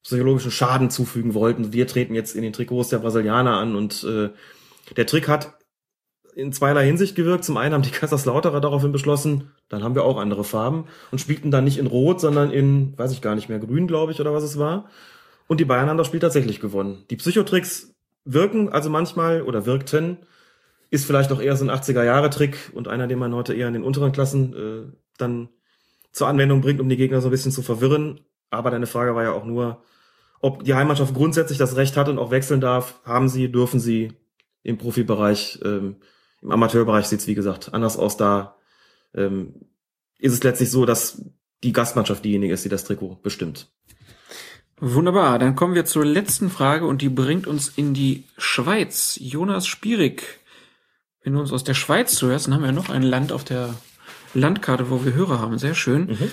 psychologischen Schaden zufügen wollten. Wir treten jetzt in den Trikots der Brasilianer an und äh, der Trick hat in zweierlei Hinsicht gewirkt. Zum einen haben die Kaiserslauterer daraufhin beschlossen, dann haben wir auch andere Farben und spielten dann nicht in Rot, sondern in, weiß ich gar nicht mehr, Grün, glaube ich, oder was es war. Und die Bayern haben das Spiel tatsächlich gewonnen. Die Psychotricks wirken also manchmal oder wirkten, ist vielleicht auch eher so ein 80er-Jahre-Trick und einer, den man heute eher in den unteren Klassen äh, dann zur Anwendung bringt, um die Gegner so ein bisschen zu verwirren. Aber deine Frage war ja auch nur, ob die Heimmannschaft grundsätzlich das Recht hat und auch wechseln darf. Haben sie, dürfen sie im Profibereich. Ähm, Im Amateurbereich sieht es, wie gesagt, anders aus. Da ähm, ist es letztlich so, dass die Gastmannschaft diejenige ist, die das Trikot bestimmt. Wunderbar, dann kommen wir zur letzten Frage und die bringt uns in die Schweiz. Jonas Spierig, wenn du uns aus der Schweiz zuhörst, dann haben wir noch ein Land auf der Landkarte, wo wir Hörer haben. Sehr schön. Mhm.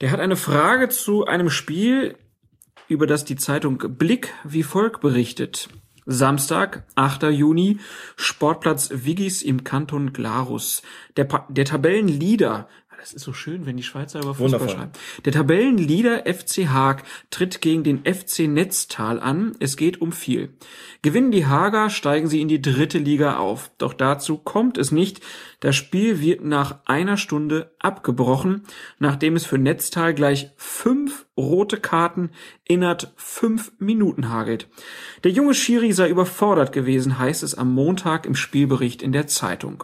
Der hat eine Frage zu einem Spiel, über das die Zeitung Blick wie folgt berichtet. Samstag, 8. Juni, Sportplatz Wiggis im Kanton Glarus. Der, pa der Tabellenleader das ist so schön, wenn die Schweizer über Fußball Wundervoll. schreiben. Der Tabellenleader FC Haag tritt gegen den FC Netztal an. Es geht um viel. Gewinnen die Hager, steigen sie in die dritte Liga auf. Doch dazu kommt es nicht. Das Spiel wird nach einer Stunde abgebrochen, nachdem es für Netztal gleich fünf rote Karten innerhalb fünf Minuten hagelt. Der junge Schiri sei überfordert gewesen, heißt es am Montag im Spielbericht in der Zeitung.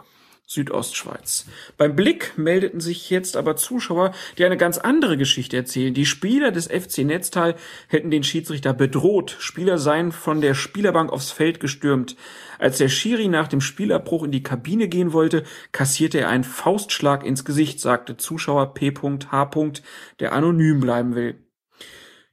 Südostschweiz. Beim Blick meldeten sich jetzt aber Zuschauer, die eine ganz andere Geschichte erzählen. Die Spieler des FC Netztal hätten den Schiedsrichter bedroht. Spieler seien von der Spielerbank aufs Feld gestürmt. Als der Schiri nach dem Spielabbruch in die Kabine gehen wollte, kassierte er einen Faustschlag ins Gesicht, sagte Zuschauer P.H., der anonym bleiben will.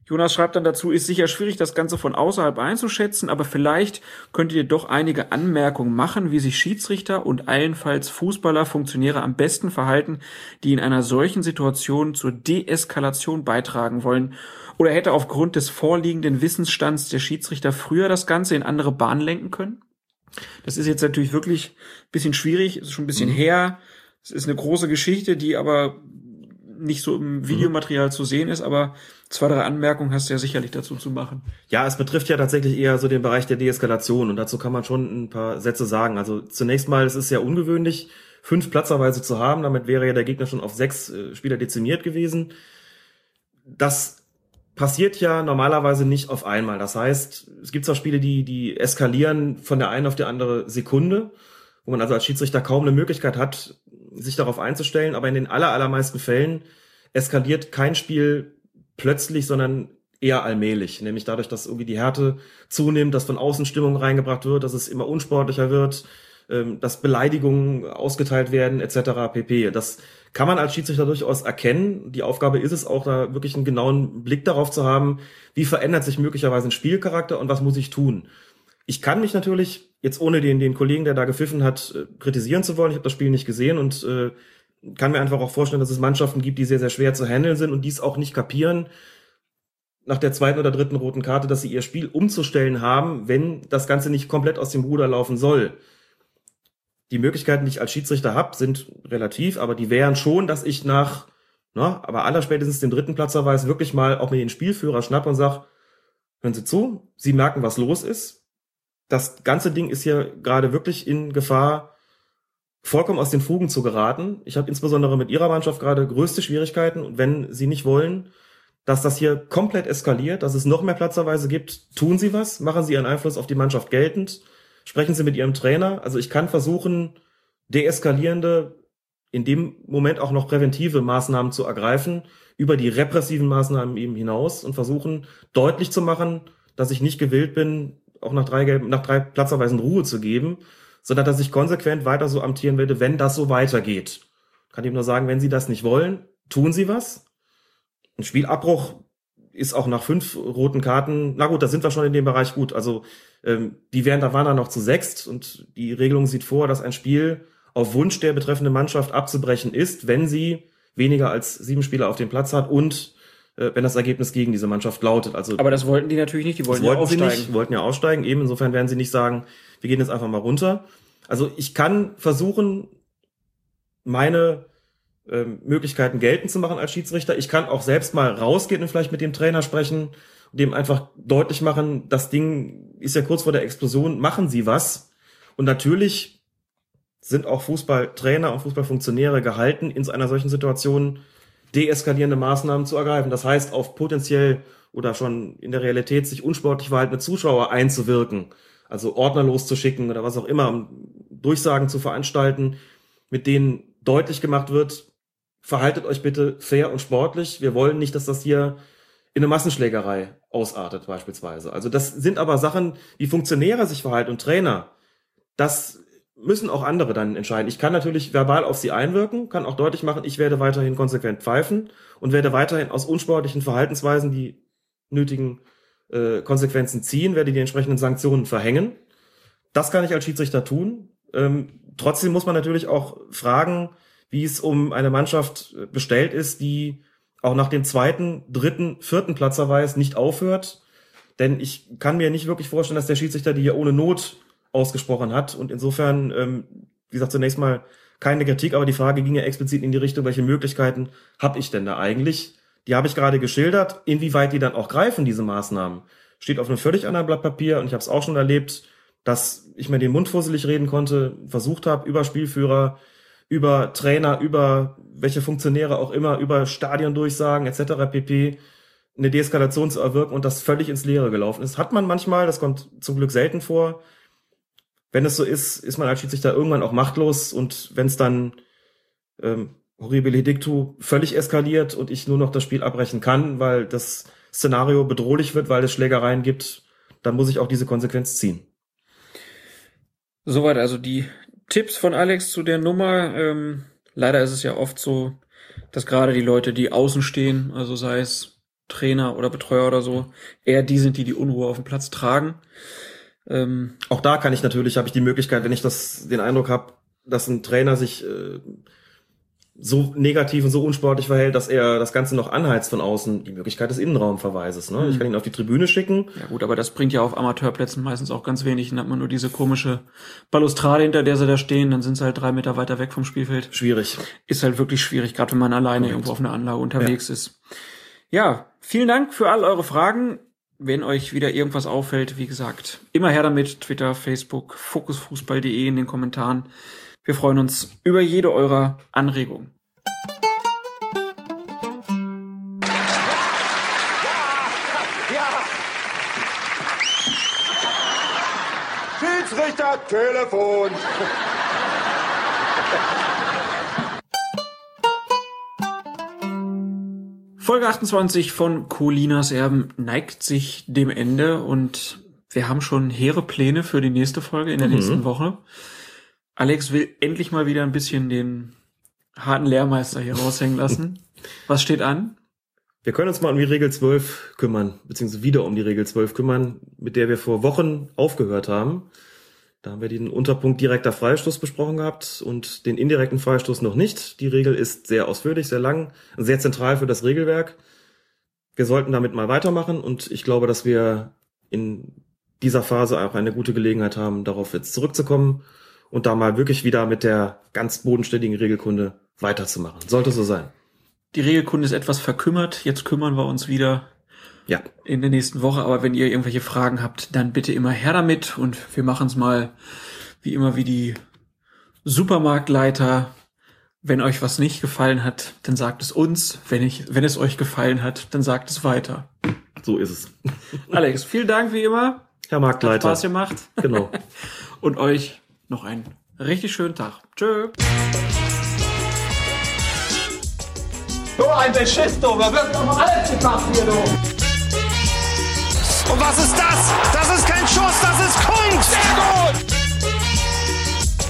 Jonas schreibt dann dazu, ist sicher schwierig, das Ganze von außerhalb einzuschätzen, aber vielleicht könntet ihr doch einige Anmerkungen machen, wie sich Schiedsrichter und allenfalls Fußballer, Funktionäre am besten verhalten, die in einer solchen Situation zur Deeskalation beitragen wollen. Oder hätte aufgrund des vorliegenden Wissensstands der Schiedsrichter früher das Ganze in andere Bahnen lenken können? Das ist jetzt natürlich wirklich ein bisschen schwierig, ist schon ein bisschen mhm. her. Es ist eine große Geschichte, die aber nicht so im. Videomaterial mhm. zu sehen ist, aber zwei, drei Anmerkungen hast du ja sicherlich dazu zu machen. Ja, es betrifft ja tatsächlich eher so den Bereich der Deeskalation und dazu kann man schon ein paar Sätze sagen. Also zunächst mal, es ist ja ungewöhnlich, fünf Platzerweise zu haben. Damit wäre ja der Gegner schon auf sechs äh, Spieler dezimiert gewesen. Das passiert ja normalerweise nicht auf einmal. Das heißt, es gibt zwar Spiele, die, die eskalieren von der einen auf die andere Sekunde, wo man also als Schiedsrichter kaum eine Möglichkeit hat, sich darauf einzustellen, aber in den aller, allermeisten Fällen eskaliert kein Spiel plötzlich, sondern eher allmählich, nämlich dadurch, dass irgendwie die Härte zunimmt, dass von außen Stimmung reingebracht wird, dass es immer unsportlicher wird, ähm, dass Beleidigungen ausgeteilt werden, etc. pp. Das kann man als Schiedsrichter durchaus erkennen. Die Aufgabe ist es auch, da wirklich einen genauen Blick darauf zu haben, wie verändert sich möglicherweise ein Spielcharakter und was muss ich tun. Ich kann mich natürlich jetzt ohne den, den Kollegen, der da gepfiffen hat, äh, kritisieren zu wollen. Ich habe das Spiel nicht gesehen und äh, kann mir einfach auch vorstellen, dass es Mannschaften gibt, die sehr, sehr schwer zu handeln sind und dies auch nicht kapieren nach der zweiten oder dritten roten Karte, dass sie ihr Spiel umzustellen haben, wenn das Ganze nicht komplett aus dem Ruder laufen soll. Die Möglichkeiten, die ich als Schiedsrichter habe, sind relativ, aber die wären schon, dass ich nach, na, aber allerspätestens den dritten Platzerweis wirklich mal auch mir den Spielführer schnapp und sag, hören Sie zu, Sie merken, was los ist. Das ganze Ding ist hier gerade wirklich in Gefahr, vollkommen aus den Fugen zu geraten. Ich habe insbesondere mit ihrer Mannschaft gerade größte Schwierigkeiten. Und wenn sie nicht wollen, dass das hier komplett eskaliert, dass es noch mehr Platzerweise gibt, tun sie was, machen sie ihren Einfluss auf die Mannschaft geltend, sprechen sie mit ihrem Trainer. Also ich kann versuchen, deeskalierende, in dem Moment auch noch präventive Maßnahmen zu ergreifen, über die repressiven Maßnahmen eben hinaus und versuchen deutlich zu machen, dass ich nicht gewillt bin, auch nach drei, nach drei Platzerweisen Ruhe zu geben, sondern dass ich konsequent weiter so amtieren werde, wenn das so weitergeht. Kann ich nur sagen, wenn Sie das nicht wollen, tun Sie was. Ein Spielabbruch ist auch nach fünf roten Karten, na gut, da sind wir schon in dem Bereich gut. Also ähm, die wären, da waren dann noch zu sechst und die Regelung sieht vor, dass ein Spiel auf Wunsch der betreffenden Mannschaft abzubrechen ist, wenn sie weniger als sieben Spieler auf dem Platz hat und wenn das Ergebnis gegen diese Mannschaft lautet. Also Aber das wollten die natürlich nicht, die wollten das ja wollten sie aufsteigen. nicht, wollten ja aussteigen. Eben insofern werden sie nicht sagen, wir gehen jetzt einfach mal runter. Also ich kann versuchen, meine ähm, Möglichkeiten geltend zu machen als Schiedsrichter. Ich kann auch selbst mal rausgehen und vielleicht mit dem Trainer sprechen und dem einfach deutlich machen, das Ding ist ja kurz vor der Explosion, machen Sie was. Und natürlich sind auch Fußballtrainer und Fußballfunktionäre gehalten, in einer solchen Situation deeskalierende Maßnahmen zu ergreifen. Das heißt, auf potenziell oder schon in der Realität sich unsportlich verhaltene Zuschauer einzuwirken, also Ordner loszuschicken oder was auch immer, um Durchsagen zu veranstalten, mit denen deutlich gemacht wird, verhaltet euch bitte fair und sportlich. Wir wollen nicht, dass das hier in eine Massenschlägerei ausartet beispielsweise. Also das sind aber Sachen, wie Funktionäre sich verhalten und Trainer. Das müssen auch andere dann entscheiden. Ich kann natürlich verbal auf sie einwirken, kann auch deutlich machen, ich werde weiterhin konsequent pfeifen und werde weiterhin aus unsportlichen Verhaltensweisen die nötigen äh, Konsequenzen ziehen, werde die entsprechenden Sanktionen verhängen. Das kann ich als Schiedsrichter tun. Ähm, trotzdem muss man natürlich auch fragen, wie es um eine Mannschaft bestellt ist, die auch nach dem zweiten, dritten, vierten Platzerweis nicht aufhört. Denn ich kann mir nicht wirklich vorstellen, dass der Schiedsrichter die hier ohne Not ausgesprochen hat. Und insofern, ähm, wie gesagt, zunächst mal keine Kritik, aber die Frage ging ja explizit in die Richtung, welche Möglichkeiten habe ich denn da eigentlich? Die habe ich gerade geschildert, inwieweit die dann auch greifen, diese Maßnahmen. Steht auf einem völlig anderen Blatt Papier und ich habe es auch schon erlebt, dass ich mir den Mund fusselig reden konnte, versucht habe, über Spielführer, über Trainer, über welche Funktionäre auch immer, über Stadiondurchsagen etc. pp. eine Deeskalation zu erwirken und das völlig ins Leere gelaufen ist. Hat man manchmal, das kommt zum Glück selten vor. Wenn es so ist, ist man als Schiedsrichter irgendwann auch machtlos und wenn es dann ähm, horribile dictu völlig eskaliert und ich nur noch das Spiel abbrechen kann, weil das Szenario bedrohlich wird, weil es Schlägereien gibt, dann muss ich auch diese Konsequenz ziehen. Soweit also die Tipps von Alex zu der Nummer. Ähm, leider ist es ja oft so, dass gerade die Leute, die außen stehen, also sei es Trainer oder Betreuer oder so, eher die sind, die die Unruhe auf dem Platz tragen. Ähm, Auch da kann ich natürlich, habe ich die Möglichkeit, wenn ich das den Eindruck habe, dass ein Trainer sich äh, so negativ und so unsportlich verhält, dass er das Ganze noch anheizt von außen, die Möglichkeit des Innenraumverweises. Ne? Mhm. Ich kann ihn auf die Tribüne schicken. Ja gut, aber das bringt ja auf Amateurplätzen meistens auch ganz wenig. Dann hat man nur diese komische Balustrade, hinter der sie da stehen, dann sind sie halt drei Meter weiter weg vom Spielfeld. Schwierig. Ist halt wirklich schwierig, gerade wenn man alleine Correct. irgendwo auf einer Anlage unterwegs ja. ist. Ja, vielen Dank für all eure Fragen. Wenn euch wieder irgendwas auffällt, wie gesagt, immer her damit. Twitter, Facebook, fokusfußball.de in den Kommentaren. Wir freuen uns über jede eurer Anregungen. Schiedsrichter, Telefon. Folge 28 von Colinas Erben neigt sich dem Ende und wir haben schon hehre Pläne für die nächste Folge in der mhm. nächsten Woche. Alex will endlich mal wieder ein bisschen den harten Lehrmeister hier raushängen lassen. Was steht an? Wir können uns mal um die Regel 12 kümmern, beziehungsweise wieder um die Regel 12 kümmern, mit der wir vor Wochen aufgehört haben. Da haben wir den Unterpunkt direkter Freistoß besprochen gehabt und den indirekten Freistoß noch nicht. Die Regel ist sehr ausführlich, sehr lang, sehr zentral für das Regelwerk. Wir sollten damit mal weitermachen und ich glaube, dass wir in dieser Phase auch eine gute Gelegenheit haben, darauf jetzt zurückzukommen und da mal wirklich wieder mit der ganz bodenständigen Regelkunde weiterzumachen. Sollte so sein. Die Regelkunde ist etwas verkümmert. Jetzt kümmern wir uns wieder ja. in der nächsten Woche. Aber wenn ihr irgendwelche Fragen habt, dann bitte immer her damit und wir machen es mal wie immer wie die Supermarktleiter. Wenn euch was nicht gefallen hat, dann sagt es uns. Wenn ich, wenn es euch gefallen hat, dann sagt es weiter. So ist es. Alex, vielen Dank wie immer. Herr Marktleiter. Hat Spaß gemacht. Genau. und euch noch einen richtig schönen Tag. Tschö. So ein Beschiss, du. Da wird doch alles gemacht hier, du. Und was ist das? Das ist kein Schuss, das ist Kunst. Sehr gut.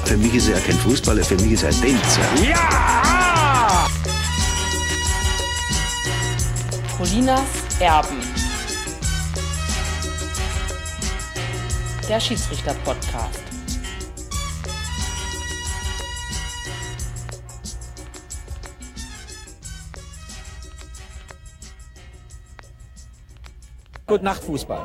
Für mich ist er kein Fußballer, für mich ist er ein Tänzer. Ja! Colinas Erben. Der Schiedsrichter-Podcast. Gute Nacht, Fußball.